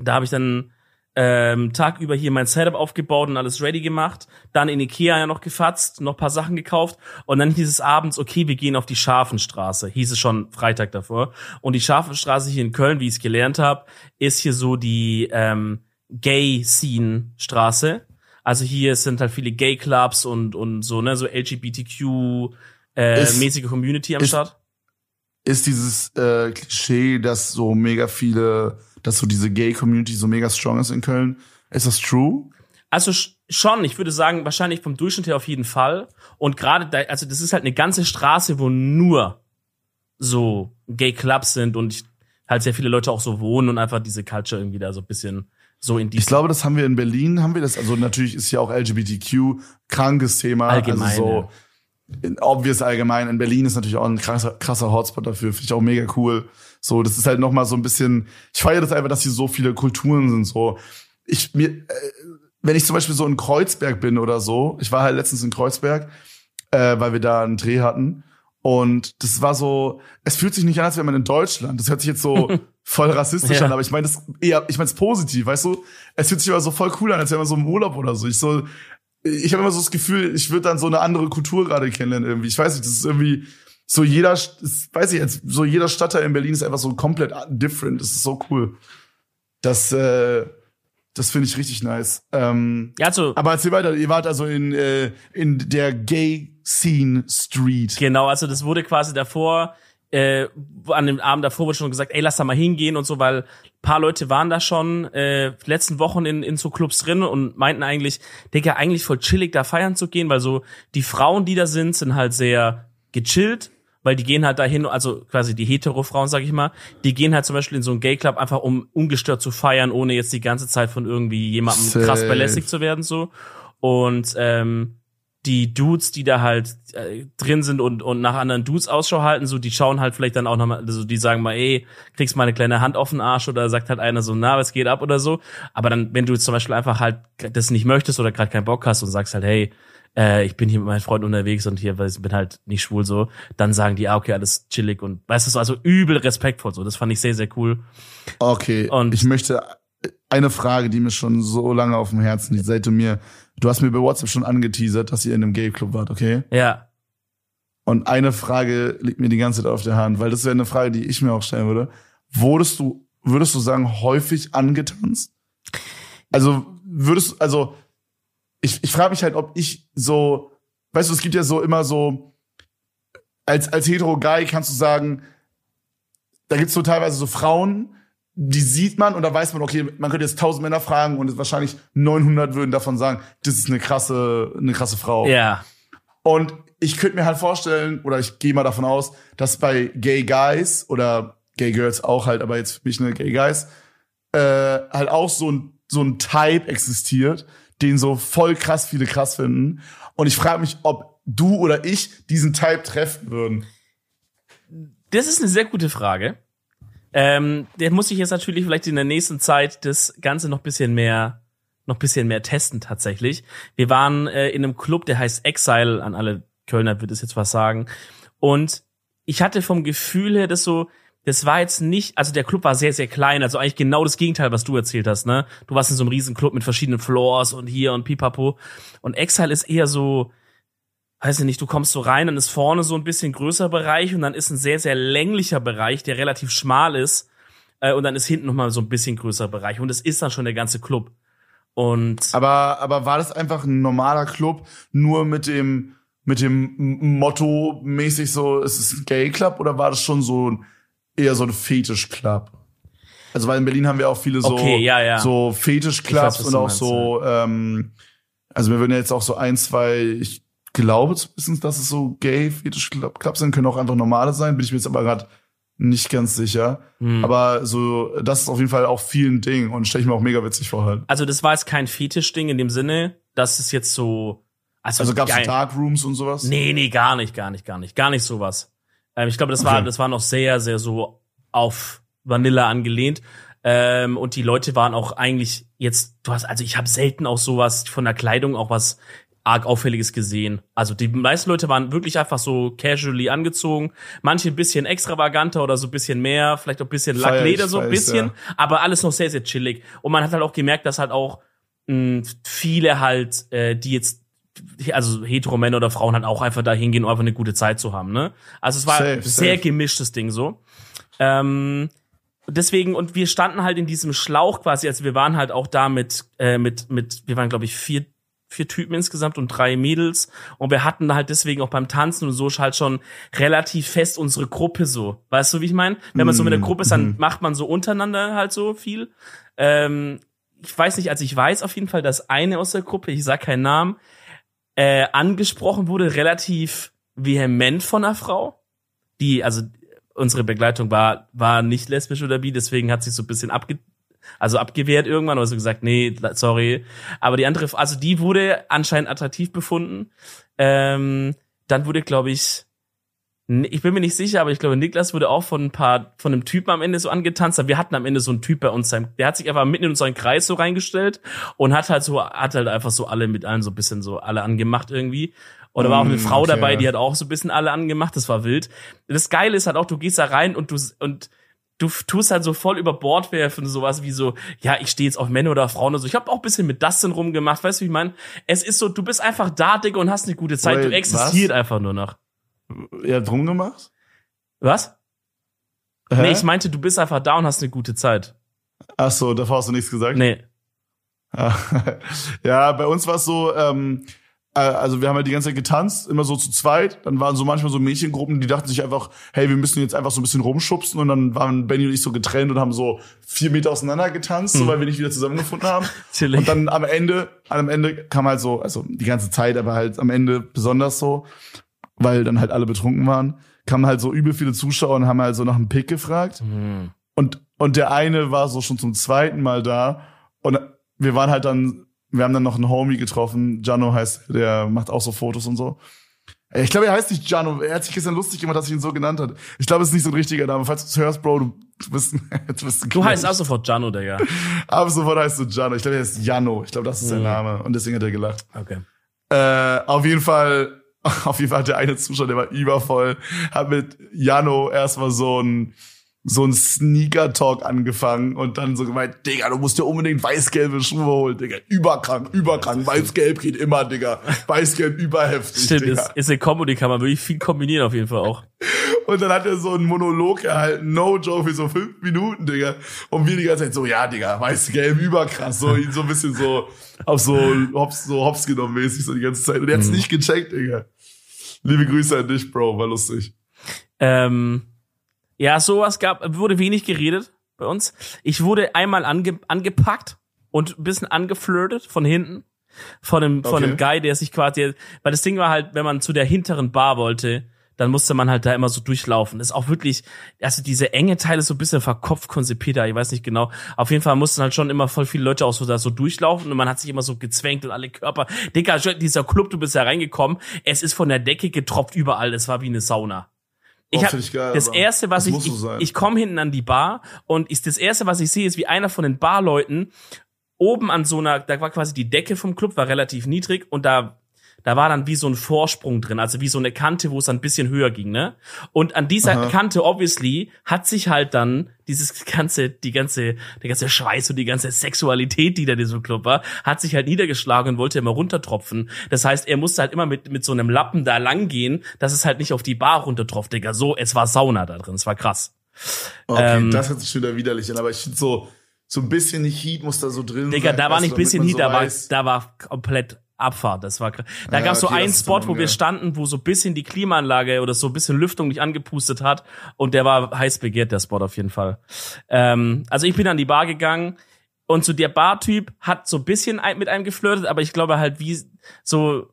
Da habe ich dann ähm, Tag über hier mein Setup aufgebaut und alles ready gemacht. Dann in Ikea ja noch gefatzt, noch paar Sachen gekauft. Und dann hieß es abends, okay, wir gehen auf die Scharfenstraße. Hieß es schon Freitag davor. Und die Scharfenstraße hier in Köln, wie ich es gelernt habe, ist hier so die ähm, Gay-Scene-Straße. Also hier sind halt viele Gay-Clubs und, und so, ne, so LGBTQ äh, Ist- mäßige Community am ist- Start. ist dieses äh, Klischee, dass so mega viele, dass so diese Gay-Community so mega strong ist in Köln. Ist das true? Also sch- schon, ich würde sagen, wahrscheinlich vom Durchschnitt her auf jeden Fall. Und gerade da, also das ist halt eine ganze Straße, wo nur so Gay Clubs sind und ich, halt sehr viele Leute auch so wohnen und einfach diese Culture irgendwie da so ein bisschen so in Ich glaube, das haben wir in Berlin, haben wir das, also natürlich ist ja auch LGBTQ krankes Thema. Allgemein, Also so, in, obvious allgemein. In Berlin ist natürlich auch ein krasser, krasser Hotspot dafür. Finde ich auch mega cool. So, das ist halt noch mal so ein bisschen, ich feiere das einfach, dass hier so viele Kulturen sind, so. Ich, mir, äh, wenn ich zum Beispiel so in Kreuzberg bin oder so, ich war halt letztens in Kreuzberg, äh, weil wir da einen Dreh hatten. Und das war so, es fühlt sich nicht an, als wäre man in Deutschland. Das hört sich jetzt so voll rassistisch Ja. an, aber ich meine das eher, ich meine es positiv, weißt du? Es fühlt sich aber so voll cool an, als wäre man so im Urlaub oder so. Ich so, ich habe immer so das Gefühl, ich würde dann so eine andere Kultur gerade kennenlernen irgendwie. Ich weiß nicht, das ist irgendwie so jeder, das weiß ich jetzt, so jeder Stadtteil in Berlin ist einfach so komplett different. Das ist so cool. Das, äh, das finde ich richtig nice. Ähm, Ja, also aber erzähl weiter, ihr wart also in, äh, in der Gay Scene Street. Genau, also das wurde quasi davor, äh, an dem Abend davor wurde schon gesagt, ey, lass da mal hingehen und so, weil paar Leute waren da schon äh, letzten Wochen in, in so Clubs drin und meinten eigentlich, Digga, eigentlich voll chillig da feiern zu gehen, weil so die Frauen, die da sind, sind halt sehr gechillt, weil die gehen halt dahin, also quasi die hetero-Frauen, sag ich mal, die gehen halt zum Beispiel in so einen Gay-Club einfach, um ungestört zu feiern, ohne jetzt die ganze Zeit von irgendwie jemandem Safe. krass belästigt zu werden, so. Und ähm, die Dudes, die da halt äh, drin sind und, und nach anderen Dudes Ausschau halten, so, die schauen halt vielleicht dann auch nochmal, also die sagen mal, ey, kriegst mal eine kleine Hand auf den Arsch oder sagt halt einer so, na, was geht ab oder so. Aber dann, wenn du jetzt zum Beispiel einfach halt das nicht möchtest oder gerade keinen Bock hast und sagst halt, hey, äh, ich bin hier mit meinen Freunden unterwegs und hier, weil ich bin halt nicht schwul so, dann sagen die, ah, okay, alles chillig und weißt du, so, also übel respektvoll so. Das fand ich sehr, sehr cool. Okay, und ich möchte eine Frage, die mir schon so lange auf dem Herzen liegt, seit du mir, du hast mir bei WhatsApp schon angeteasert, dass ihr in einem Gay-Club wart, okay? Ja. Und eine Frage liegt mir die ganze Zeit auf der Hand, weil das wäre eine Frage, die ich mir auch stellen würde. Wurdest du, würdest du sagen, häufig angetanzt? Also würdest, also ich, ich frage mich halt, ob ich so, weißt du, es gibt ja so immer so, als, als hetero-Guy kannst du sagen, da gibt's so teilweise so Frauen, die sieht man und da weiß man, okay, man könnte jetzt tausend Männer fragen und wahrscheinlich 900 würden davon sagen, das ist eine krasse, eine krasse Frau. Ja. Und ich könnte mir halt vorstellen, oder ich gehe mal davon aus, dass bei Gay Guys oder Gay Girls auch halt, aber jetzt für mich eine Gay Guys, äh, halt auch so ein, so ein Type existiert, den so voll krass viele krass finden. Und ich frage mich, ob du oder ich diesen Type treffen würden. Das ist eine sehr gute Frage. Ähm, der muss ich jetzt natürlich vielleicht in der nächsten Zeit das Ganze noch bisschen mehr, noch bisschen mehr testen tatsächlich. Wir waren äh, in einem Club, der heißt Exile. An alle Kölner wird es jetzt was sagen. Und ich hatte vom Gefühl her, dass so, das war jetzt nicht, also der Club war sehr, sehr klein, also eigentlich genau das Gegenteil, was du erzählt hast, ne? Du warst in so einem riesen Club mit verschiedenen Floors und hier und pipapo. Und Exile ist eher so, weiß ich nicht, du kommst so rein, dann ist vorne so ein bisschen größer Bereich und dann ist ein sehr, sehr länglicher Bereich, der relativ schmal ist. Äh, und dann ist hinten nochmal so ein bisschen größer Bereich. Und es ist dann schon der ganze Club. Und. Aber, aber war das einfach ein normaler Club, nur mit dem, mit dem Motto mäßig so, es ist ein Gay Club oder war das schon so ein eher so ein Fetisch-Club. Also weil in Berlin haben wir auch viele so, okay, ja, ja. so Fetisch-Clubs und auch meinst, so, ja. ähm, also wir würden jetzt auch so ein, zwei, ich glaube zumindest, dass es so Gay-Fetisch-Clubs sind, können auch einfach normale sein, bin ich mir jetzt aber gerade nicht ganz sicher. Hm. Aber so, das ist auf jeden Fall auch vielen Ding und stelle ich mir auch mega witzig vor halt. Also das war jetzt kein Fetisch-Ding in dem Sinne, dass es jetzt so. Also, also gab es Darkrooms und sowas? Nee, nee, gar nicht, gar nicht, gar nicht. Gar nicht sowas. Ähm, ich glaube, das okay. war, das war noch sehr, sehr so auf Vanilla angelehnt. Ähm, und die Leute waren auch eigentlich jetzt, du hast, also ich habe selten auch sowas von der Kleidung auch was arg auffälliges gesehen. Also die meisten Leute waren wirklich einfach so casually angezogen, manche ein bisschen extravaganter oder so ein bisschen mehr, vielleicht auch ein bisschen Lackleder so ein bisschen, ja. aber alles noch sehr sehr chillig. Und man hat halt auch gemerkt, dass halt auch mh, viele halt, äh, die jetzt also hetero Männer oder Frauen halt auch einfach da hingehen, um einfach eine gute Zeit zu haben, ne? Also es war safe, sehr safe. gemischtes Ding so. Ähm, deswegen, und wir standen halt in diesem Schlauch quasi, also wir waren halt auch da mit, äh, mit, mit, wir waren, glaube ich, vier, vier Typen insgesamt und drei Mädels. Und wir hatten halt deswegen auch beim Tanzen und so halt schon relativ fest unsere Gruppe so. Weißt du, wie ich meine? Wenn man so mit der Gruppe ist, dann mhm. macht man so untereinander halt so viel. Ähm, ich weiß nicht, also ich weiß auf jeden Fall, dass eine aus der Gruppe, ich sag keinen Namen, äh, angesprochen wurde, relativ vehement von einer Frau, die, also unsere Begleitung war, war nicht lesbisch oder bi, deswegen hat sich so ein bisschen abge, also abgewehrt irgendwann, oder so gesagt, nee, sorry. Aber die andere, also die wurde anscheinend attraktiv befunden. Ähm, dann wurde, glaube ich, ich bin mir nicht sicher, aber ich glaube, Niklas wurde auch von ein paar, von einem Typen am Ende so angetanzt. Wir hatten am Ende so einen Typ bei uns, der hat sich einfach mitten in unseren Kreis so reingestellt und hat halt so, hat halt einfach so alle mit allen so ein bisschen so alle angemacht irgendwie. Oder war auch eine mm, Frau okay. dabei, die hat auch so ein bisschen alle angemacht. Das war wild. Das Geile ist halt auch, du gehst da rein und du, und du tust halt so voll über Bord werfen, sowas wie so, ja, ich stehe jetzt auf Männer oder Frauen oder so. Ich habe auch ein bisschen mit Dustin rumgemacht, weißt du, wie ich meine? Es ist so, du bist einfach da, Digga, und hast eine gute Zeit. Wait, du existiert was? einfach nur noch. Ja, drum gemacht? Was? Hä? Nee, ich meinte, du bist einfach da und hast eine gute Zeit. Ach so, davor hast du nichts gesagt? Nee. ja, bei uns war es so, ähm, äh, also wir haben halt die ganze Zeit getanzt, immer so zu zweit. Dann waren so manchmal so Mädchengruppen, die dachten sich einfach, hey, wir müssen jetzt einfach so ein bisschen rumschubsen. Und dann waren Benny und ich so getrennt und haben so vier Meter auseinander getanzt, hm. so, weil wir nicht wieder zusammengefunden haben. und dann am Ende, am Ende kam halt so, also die ganze Zeit, aber halt am Ende besonders so, weil dann halt alle betrunken waren, kamen halt so übel viele Zuschauer und haben halt so nach einem Pick gefragt. Mhm. Und, und der eine war so schon zum zweiten Mal da. Und wir waren halt dann, wir haben dann noch einen Homie getroffen. Jano heißt, der macht auch so Fotos und so. Ich glaube, er heißt nicht Jano. Er hat sich gestern lustig gemacht, dass ich ihn so genannt hat. Ich glaube, es ist nicht so ein richtiger Name. Falls du es hörst, Bro, du bist, du bist ein Du heißt ab sofort Jano, Digga. ab sofort heißt du Jano. Ich glaube, er heißt Jano. Ich glaube, das ist mhm. sein Name. Und deswegen hat er gelacht. Okay. Äh, auf jeden Fall, auf jeden Fall hat der eine Zuschauer, der war übervoll, hat mit Jano erstmal so ein so ein Sneaker-Talk angefangen und dann so gemeint, Digga, du musst dir unbedingt weiß-gelbe Schuhe holen, Digga. Überkrank, überkrank. Weiß-gelb geht immer, Digga. Weiß-gelb überheftig, Stimmt, Digga. ist, ist eine die kann man wirklich viel kombinieren auf jeden Fall auch. Und dann hat er so einen Monolog erhalten, no joke, für so fünf Minuten, Digga. Und wir die ganze Zeit so, ja, Digga, weiß-gelb, überkrass. So, ihn so ein bisschen so auf so hops, so hops genommen mäßig so die ganze Zeit. Und er hat's Mhm. nicht gecheckt, Digga. Liebe Grüße an dich, Bro, war lustig. Ähm, ja, sowas gab, wurde wenig geredet bei uns. Ich wurde einmal ange, angepackt und ein bisschen angeflirtet von hinten. Von einem, von Okay. einem Guy, der sich quasi, weil das Ding war halt, wenn man zu der hinteren Bar wollte, dann musste man halt da immer so durchlaufen. Das ist auch wirklich, also diese enge Teile so ein bisschen verkopft konzipiert, da, ich weiß nicht genau. Auf jeden Fall mussten halt schon immer voll viele Leute auch so da so durchlaufen und man hat sich immer so gezwängt und alle Körper. Digga, dieser Club, du bist da reingekommen, es ist von der Decke getropft überall, es war wie eine Sauna. Ich hab, ich geil, das erste, was das ich, so ich, ich komme hinten an die Bar und ist das erste, was ich sehe, ist wie einer von den Barleuten oben an so einer, da war quasi die Decke vom Club, war relativ niedrig und da, da war dann wie so ein Vorsprung drin, also wie so eine Kante, wo es dann ein bisschen höher ging, ne? Und an dieser Aha. Kante, obviously, hat sich halt dann dieses ganze, die ganze, der ganze Schweiß und die ganze Sexualität, die da in diesem Club war, hat sich halt niedergeschlagen und wollte immer runtertropfen. Das heißt, er musste halt immer mit, mit so einem Lappen da lang gehen, dass es halt nicht auf die Bar runtertropft, Digga. So, es war Sauna da drin, es war krass. Okay, Ähm, das hört sich schon wieder widerlich an, aber ich finde so, so ein bisschen Heat muss da so drin Digga, sein. da war weißt nicht bisschen Heat, man da so war, da war komplett Abfahrt. Das war krass. Da Ja, gab's so okay, einen das ist Spot, wo wir standen, wo so ein bisschen die Klimaanlage oder so ein bisschen Lüftung nicht angepustet hat. Und der war heiß begehrt, der Spot auf jeden Fall. Ähm, also ich bin an die Bar gegangen und so der Bartyp hat so ein bisschen mit einem geflirtet, aber ich glaube halt wie so,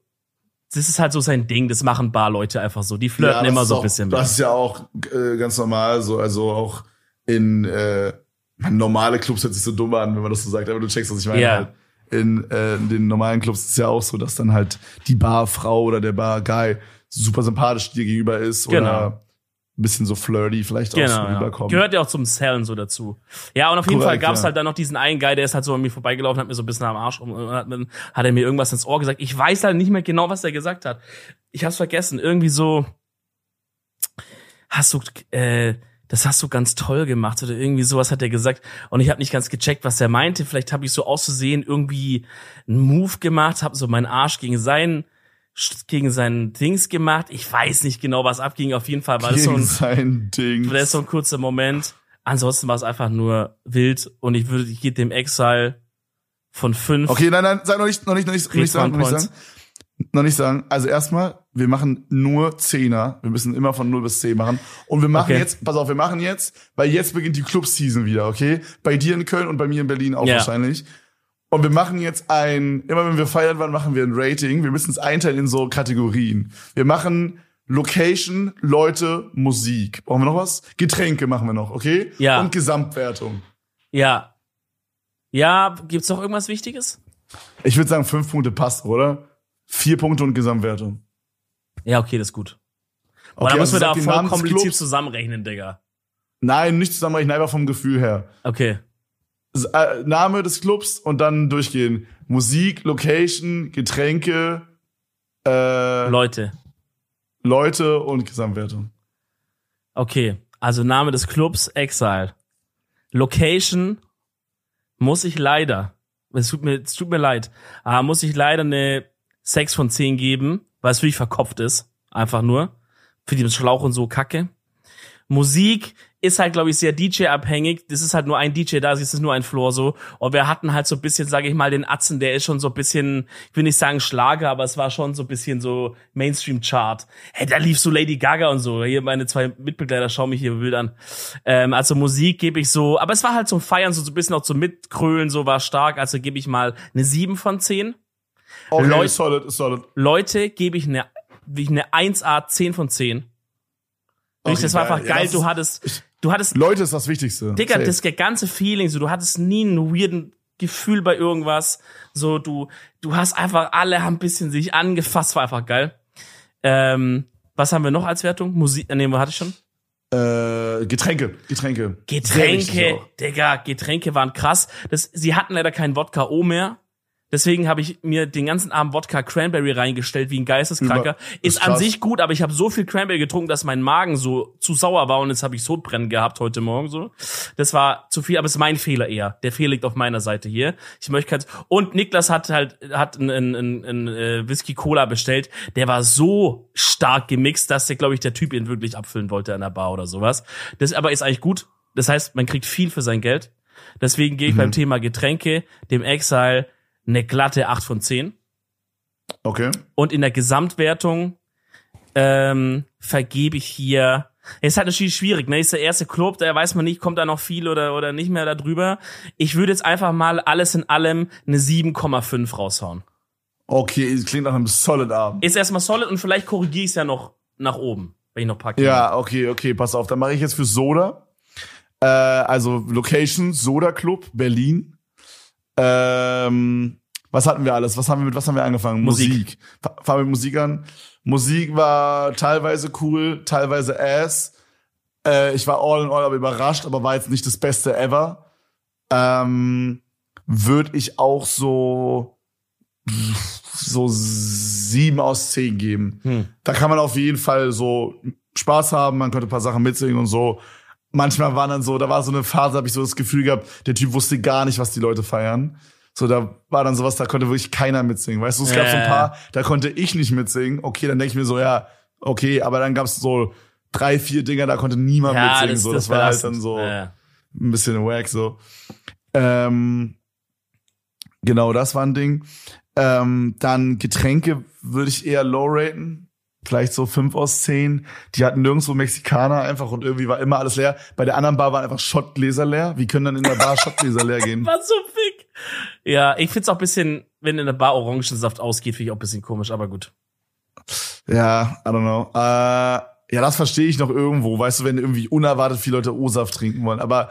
das ist halt so sein Ding, das machen Barleute einfach so. Die flirten das immer so ein bisschen. Das ist ja auch äh, ganz normal so, also auch in äh, normale Clubs hört sich so dumm an, wenn man das so sagt, aber du checkst, was ich meine. Ja. Halt. In, äh, den normalen Clubs ist es ja auch so, dass dann halt die Barfrau oder der Barguy super sympathisch dir gegenüber ist Genau. oder ein bisschen so flirty vielleicht auch so Genau, ja. rüberkommt. Gehört ja auch zum Sellen so dazu. Ja, und auf jeden Korrekt, Fall gab's ja. halt dann noch diesen einen Guy, der ist halt so an mir vorbeigelaufen, hat mir so ein bisschen am Arsch rum, und hat, mir- hat er mir irgendwas ins Ohr gesagt. Ich weiß halt nicht mehr genau, was er gesagt hat. Ich hab's vergessen. Irgendwie so, hast du, äh, das hast du ganz toll gemacht oder irgendwie sowas hat er gesagt und ich habe nicht ganz gecheckt, was er meinte. Vielleicht habe ich so auszusehen irgendwie einen Move gemacht, habe so meinen Arsch gegen seinen gegen seinen Dings gemacht. Ich weiß nicht genau, was abging. Auf jeden Fall war das so Gegen ein sein Ding. das ist so ein kurzer Moment. Ansonsten war es einfach nur wild und ich würde, ich gebe dem Exile von fünf. Okay, nein, nein, sag noch nicht, noch nicht, noch nicht, noch nicht sagen, noch nicht sagen. Noch nicht sagen. Also erstmal, wir machen nur Zehner. Wir müssen immer von 0 bis 10 machen. Und wir machen Okay. jetzt, pass auf, wir machen jetzt, weil jetzt beginnt die Club-Season wieder, okay? Bei dir in Köln und bei mir in Berlin auch Ja. wahrscheinlich. Und wir machen jetzt ein, immer wenn wir feiern waren, machen wir ein Rating. Wir müssen es einteilen in so Kategorien. Wir machen Location, Leute, Musik. Brauchen wir noch was? Getränke machen wir noch, okay? Ja. Und Gesamtwertung. Ja. Ja, gibt's noch irgendwas Wichtiges? Ich würde sagen, fünf Punkte passt, oder? Vier Punkte und Gesamtwertung. Ja, okay, das ist gut. Boah, Okay, da müssen also wir da sag den voll kompliziert zusammenrechnen, Digga. Nein, nicht zusammenrechnen, einfach vom Gefühl her. Okay. Äh, Name des Clubs und dann durchgehen. Musik, Location, Getränke, äh, Leute. Leute und Gesamtwertung. Okay. Also Name des Clubs, Exile. Location muss ich leider, es tut mir, es tut mir leid, aber muss ich leider eine 6 von 10 geben, weil es wirklich verkopft ist. Einfach nur. Für den Schlauch und so Kacke. Musik ist halt, glaube ich, sehr DJ-abhängig. Das ist halt nur ein DJ da, es ist nur ein Floor so. Und wir hatten halt so ein bisschen, sage ich mal, den Atzen, der ist schon so ein bisschen, ich will nicht sagen Schlager, aber es war schon so ein bisschen so Mainstream-Chart. Hey, da lief so Lady Gaga und so. Hier meine zwei Mitbegleiter schauen mich hier wild an. Ähm, also Musik gebe ich so, aber es war halt zum Feiern, so, so ein bisschen auch zum Mitkrölen, so war stark. Also gebe ich mal eine 7 von 10. Okay, Leute- solid, solid. Leute gebe ich eine, wie ich eine 1A 10 von 10. Wirklich, Okay, das war geil. einfach Ja, geil. das du hattest, du hattest, Leute ist das Wichtigste. Digga, Safe. das ganze Feeling, so, du hattest nie einen weirden Gefühl bei irgendwas. So, du, du hast einfach, alle haben ein bisschen sich angefasst, war einfach geil. Ähm, was haben wir noch als Wertung? Musik, äh, nee, wo hatte ich schon? äh, Getränke, Getränke. Getränke. Digga, Getränke waren krass. Das, sie hatten leider keinen Wodka O mehr. Deswegen habe ich mir den ganzen Abend Wodka Cranberry reingestellt, wie ein Geisteskranker. Ist ist an krass. sich gut, aber ich habe so viel Cranberry getrunken, dass mein Magen so zu sauer war und jetzt habe ich Sodbrennen gehabt heute Morgen so. Das war zu viel, aber es ist mein Fehler eher. Der Fehler liegt auf meiner Seite hier. Ich möchte keins. Und Niklas hat halt hat einen, einen, einen, einen äh, Whisky Cola bestellt. Der war so stark gemixt, dass der glaube ich der Typ ihn wirklich abfüllen wollte an der Bar oder sowas. Das aber ist eigentlich gut. Das heißt, man kriegt viel für sein Geld. Deswegen gehe ich beim Thema Getränke dem Exile eine glatte 8 von 10. Okay. Und in der Gesamtwertung ähm, vergebe ich hier. Ist halt natürlich schwierig, ne? Ist der erste Club, da weiß man nicht, kommt da noch viel oder, oder nicht mehr da drüber. Ich würde jetzt einfach mal alles in allem eine 7,5 raushauen. Okay, es klingt nach einem solid Abend. Ist erstmal solid und vielleicht korrigiere ich es ja noch nach oben, wenn ich noch packe. Ja, okay, okay, pass auf. Dann mache ich jetzt für Soda. Äh, also Location, Soda Club, Berlin. Ähm, was hatten wir alles? Was haben wir mit was haben wir angefangen? Musik. Musik. Fa- Fangen wir mit Musik an. Musik war teilweise cool, teilweise ass. Äh, ich war all in all aber überrascht, aber war jetzt nicht das Beste ever. Ähm, Würde ich auch so so sieben aus zehn geben. Hm. Da kann man auf jeden Fall so Spaß haben, man konnte ein paar Sachen mitsingen und so. Manchmal waren dann so, da war so eine Phase, habe ich so das Gefühl gehabt, der Typ wusste gar nicht, was die Leute feiern. So, da war dann sowas, da konnte wirklich keiner mitsingen. Weißt du, es gab so ein paar, da konnte ich nicht mitsingen. Okay, dann denke ich mir so, ja, okay, aber dann gab es so drei, vier Dinger, da konnte niemand ja mitsingen. das, so, das das, war halt dann so ja. ein bisschen wack so. Ähm, genau, das war ein Ding. Ähm, dann Getränke würde ich eher low raten. Vielleicht so fünf aus zehn. Die hatten nirgendwo Mexikaner einfach und irgendwie war immer alles leer. Bei der anderen Bar waren einfach Schottgläser leer. Wie können dann in der Bar Schottgläser leer gehen? War so fick. Ja, ich find's auch ein bisschen, wenn in der Bar Orangensaft ausgeht, finde ich auch ein bisschen komisch, aber gut. Ja, I don't know. Äh, ja, das verstehe ich noch irgendwo. Weißt du, wenn irgendwie unerwartet viele Leute O-Saft trinken wollen. Aber,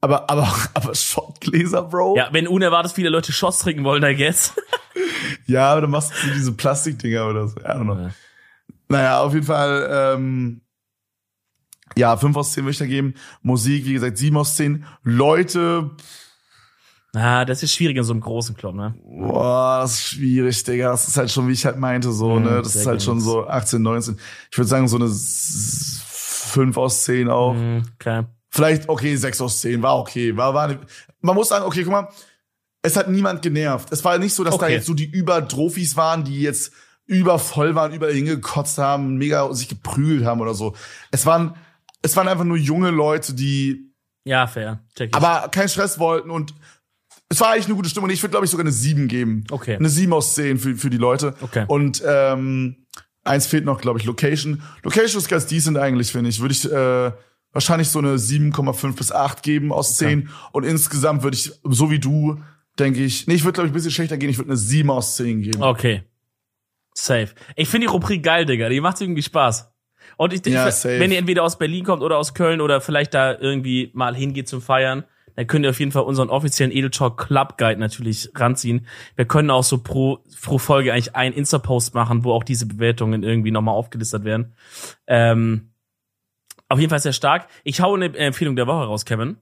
aber, aber, aber Schottgläser, Bro? Ja, wenn unerwartet viele Leute Shots trinken wollen, I guess. Ja, aber dann machst du diese Plastikdinger oder so. I don't know. Ja. Naja, auf jeden Fall, ähm, ja, 5 aus 10 würde ich da geben. Musik, wie gesagt, 7 aus 10. Leute, Ah, das ist schwierig in so einem großen Club, ne? boah, das ist schwierig, Digga. Das ist halt schon, wie ich halt meinte, so, Mhm, ne? Das ist halt schon so 18, 19. Ich würde sagen, so eine 5 aus 10 auch. Mhm, okay. Vielleicht, okay, 6 aus 10, war okay. War, war, man muss sagen, okay, guck mal, es hat niemand genervt. Es war nicht so, dass da Okay. jetzt so die Übertrophys waren, die jetzt übervoll waren, überall hingekotzt haben, mega sich geprügelt haben oder so. Es waren, es waren einfach nur junge Leute, die Ja, fair. Check ich. aber keinen Stress wollten und es war eigentlich eine gute Stimmung. Ich würde, glaube ich, sogar eine 7 geben. Okay. Eine 7 aus 10 für, für die Leute. Okay. Und ähm, eins fehlt noch, glaube ich, Location. Location ist ganz decent eigentlich, finde ich. Würde ich äh, wahrscheinlich so eine 7,5 bis 8 geben aus 10. Und insgesamt würde ich, so wie du, denke ich, nee, ich würde, glaube ich, ein bisschen schlechter gehen. Ich würde eine 7 aus 10 geben. Okay. Safe. Ich finde die Rubrik geil, Digga. Die macht irgendwie Spaß. Und ich, Ja, ich safe. wenn ihr entweder aus Berlin kommt oder aus Köln oder vielleicht da irgendwie mal hingeht zum Feiern, dann könnt ihr auf jeden Fall unseren offiziellen Edel Talk Club Guide natürlich ranziehen. Wir können auch so pro, pro Folge eigentlich einen Insta-Post machen, wo auch diese Bewertungen irgendwie nochmal aufgelistet werden. Ähm, auf jeden Fall sehr stark. Ich hau eine Empfehlung der Woche raus, Kevin.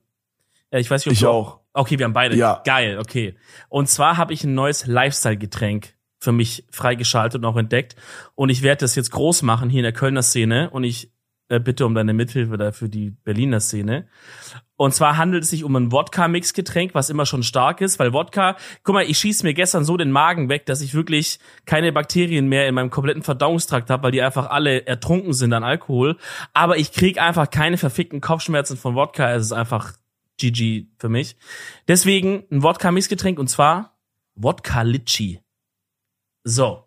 Äh, Ich weiß nicht, ob Ich du auch. Okay, wir haben beide. Ja. Geil, okay. Und zwar habe ich ein neues Lifestyle-Getränk für mich freigeschaltet und auch entdeckt. Und ich werde das jetzt groß machen hier in der Kölner Szene. Und ich äh, bitte um deine Mithilfe da für die Berliner Szene. Und zwar handelt es sich um ein Wodka-Mix-Getränk, was immer schon stark ist, weil Wodka, guck mal, ich schieß mir gestern so den Magen weg, dass ich wirklich keine Bakterien mehr in meinem kompletten Verdauungstrakt habe, weil die einfach alle ertrunken sind an Alkohol. Aber ich krieg einfach keine verfickten Kopfschmerzen von Wodka. Es ist einfach GG für mich. Deswegen ein Wodka-Mixgetränk und zwar Wodka Litchi. So.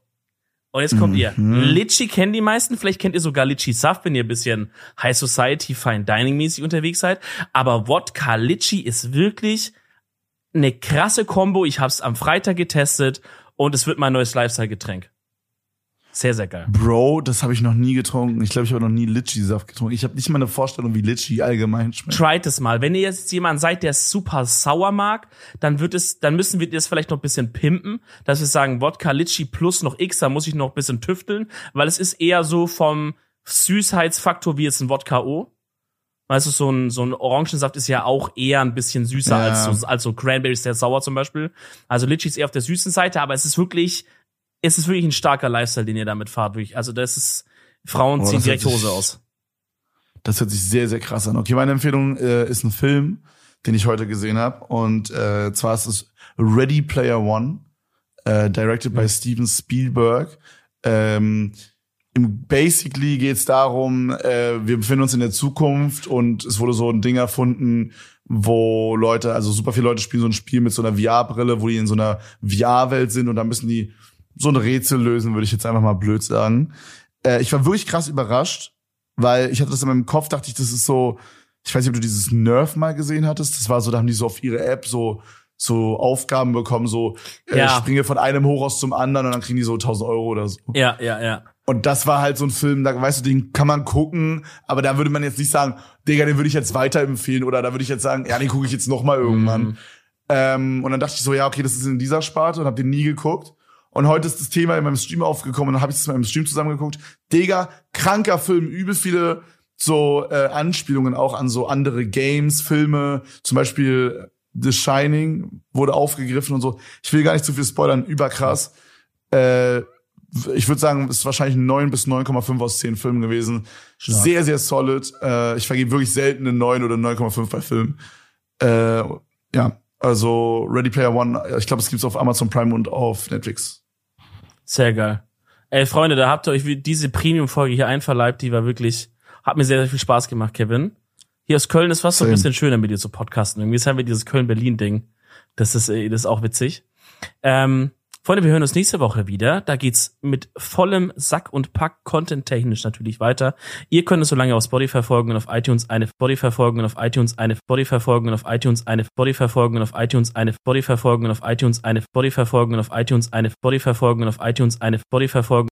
Und jetzt kommt ihr. Litchi kennen die meisten, vielleicht kennt ihr sogar Litchi Saft, wenn ihr ein bisschen High Society, Fine Dining mäßig unterwegs seid. Aber Wodka Litchi ist wirklich eine krasse Kombo. Ich habe es am Freitag getestet und es wird mein neues Lifestyle-Getränk. Sehr, sehr geil. Bro, das habe ich noch nie getrunken. Ich glaube, ich habe noch nie Litchi-Saft getrunken. Ich habe nicht mal eine Vorstellung, wie Litchi allgemein schmeckt. Tried es mal. Wenn ihr jetzt jemand seid, der es super sauer mag, dann wird es, dann müssen wir das vielleicht noch ein bisschen pimpen, dass wir sagen Wodka Litchi plus noch X, da muss ich noch ein bisschen tüfteln, weil es ist eher so vom Süßheitsfaktor wie jetzt ein Wodka O. Weißt du, so ein, so ein Orangensaft ist ja auch eher ein bisschen süßer Ja. als, so, als so Cranberries sehr sauer zum Beispiel. Also Litchi ist eher auf der süßen Seite, aber es ist wirklich, es ist wirklich ein starker Lifestyle, den ihr damit fahrt. Wirklich. Also das ist, Frauen Oh, ziehen direkt Hose sich- aus. Das hört sich sehr, sehr krass an. Okay, meine Empfehlung äh, ist ein Film, den ich heute gesehen habe. Und äh, zwar ist es Ready Player One, äh, directed by Steven Spielberg. Ähm, Basically geht es darum, äh, wir befinden uns in der Zukunft und es wurde so ein Ding erfunden, wo Leute, also super viele Leute spielen so ein Spiel mit so einer VR-Brille, wo die in so einer VR-Welt sind und dann müssen die so ein Rätsel lösen, würde ich jetzt einfach mal blöd sagen. Äh, ich war wirklich krass überrascht, weil ich hatte das in meinem Kopf, dachte ich, das ist so, ich weiß nicht, ob du dieses Nerf mal gesehen hattest. Das war so, da haben die so auf ihre App so so Aufgaben bekommen, so äh, Ja. springe von einem Hochhaus zum anderen und dann kriegen die so 1000 Euro oder so. Ja, ja, ja. Und das war halt so ein Film, da weißt du, den kann man gucken, aber da würde man jetzt nicht sagen, Digga, den würde ich jetzt weiterempfehlen oder da würde ich jetzt sagen, ja, den gucke ich jetzt noch mal irgendwann. Mhm. Ähm, und dann dachte ich so, ja, okay, das ist in dieser Sparte und habe den nie geguckt. Und heute ist das Thema in meinem Stream aufgekommen und habe ich es mit meinem Stream zusammengeguckt. Digga, kranker Film, übel viele so äh, Anspielungen auch an so andere Games, Filme, zum Beispiel The Shining wurde aufgegriffen und so. Ich will gar nicht zu viel spoilern, überkrass. Äh, ich würde sagen, es ist wahrscheinlich ein 9 bis 9,5 aus 10 Filmen gewesen. Stark. Sehr, sehr solid. Äh, ich vergebe wirklich selten eine 9 oder 9,5 bei Filmen. Äh, ja, also Ready Player One, ich glaube, es gibt's auf Amazon Prime und auf Netflix. Sehr geil. Ey, Freunde, da habt ihr euch wie- diese Premium-Folge hier einverleibt, die war wirklich, hat mir sehr, sehr viel Spaß gemacht, Kevin. Hier aus Köln ist fast so ein bisschen schöner mit dir zu podcasten. Irgendwie ist haben wir dieses Köln-Berlin-Ding. Das ist, äh, das ist auch witzig. Ähm, Freunde, wir hören uns nächste Woche wieder. Da geht's mit vollem Sack und Pack content-technisch natürlich weiter. Ihr könnt es so lange auf Spotify folgen und auf iTunes eine Spotify folgen und auf iTunes eine Spotify folgen und auf iTunes eine Spotify folgen und auf iTunes eine Spotify folgen und auf iTunes eine Spotify folgen und auf iTunes eine Spotify folgen und auf iTunes eine Spotify folgen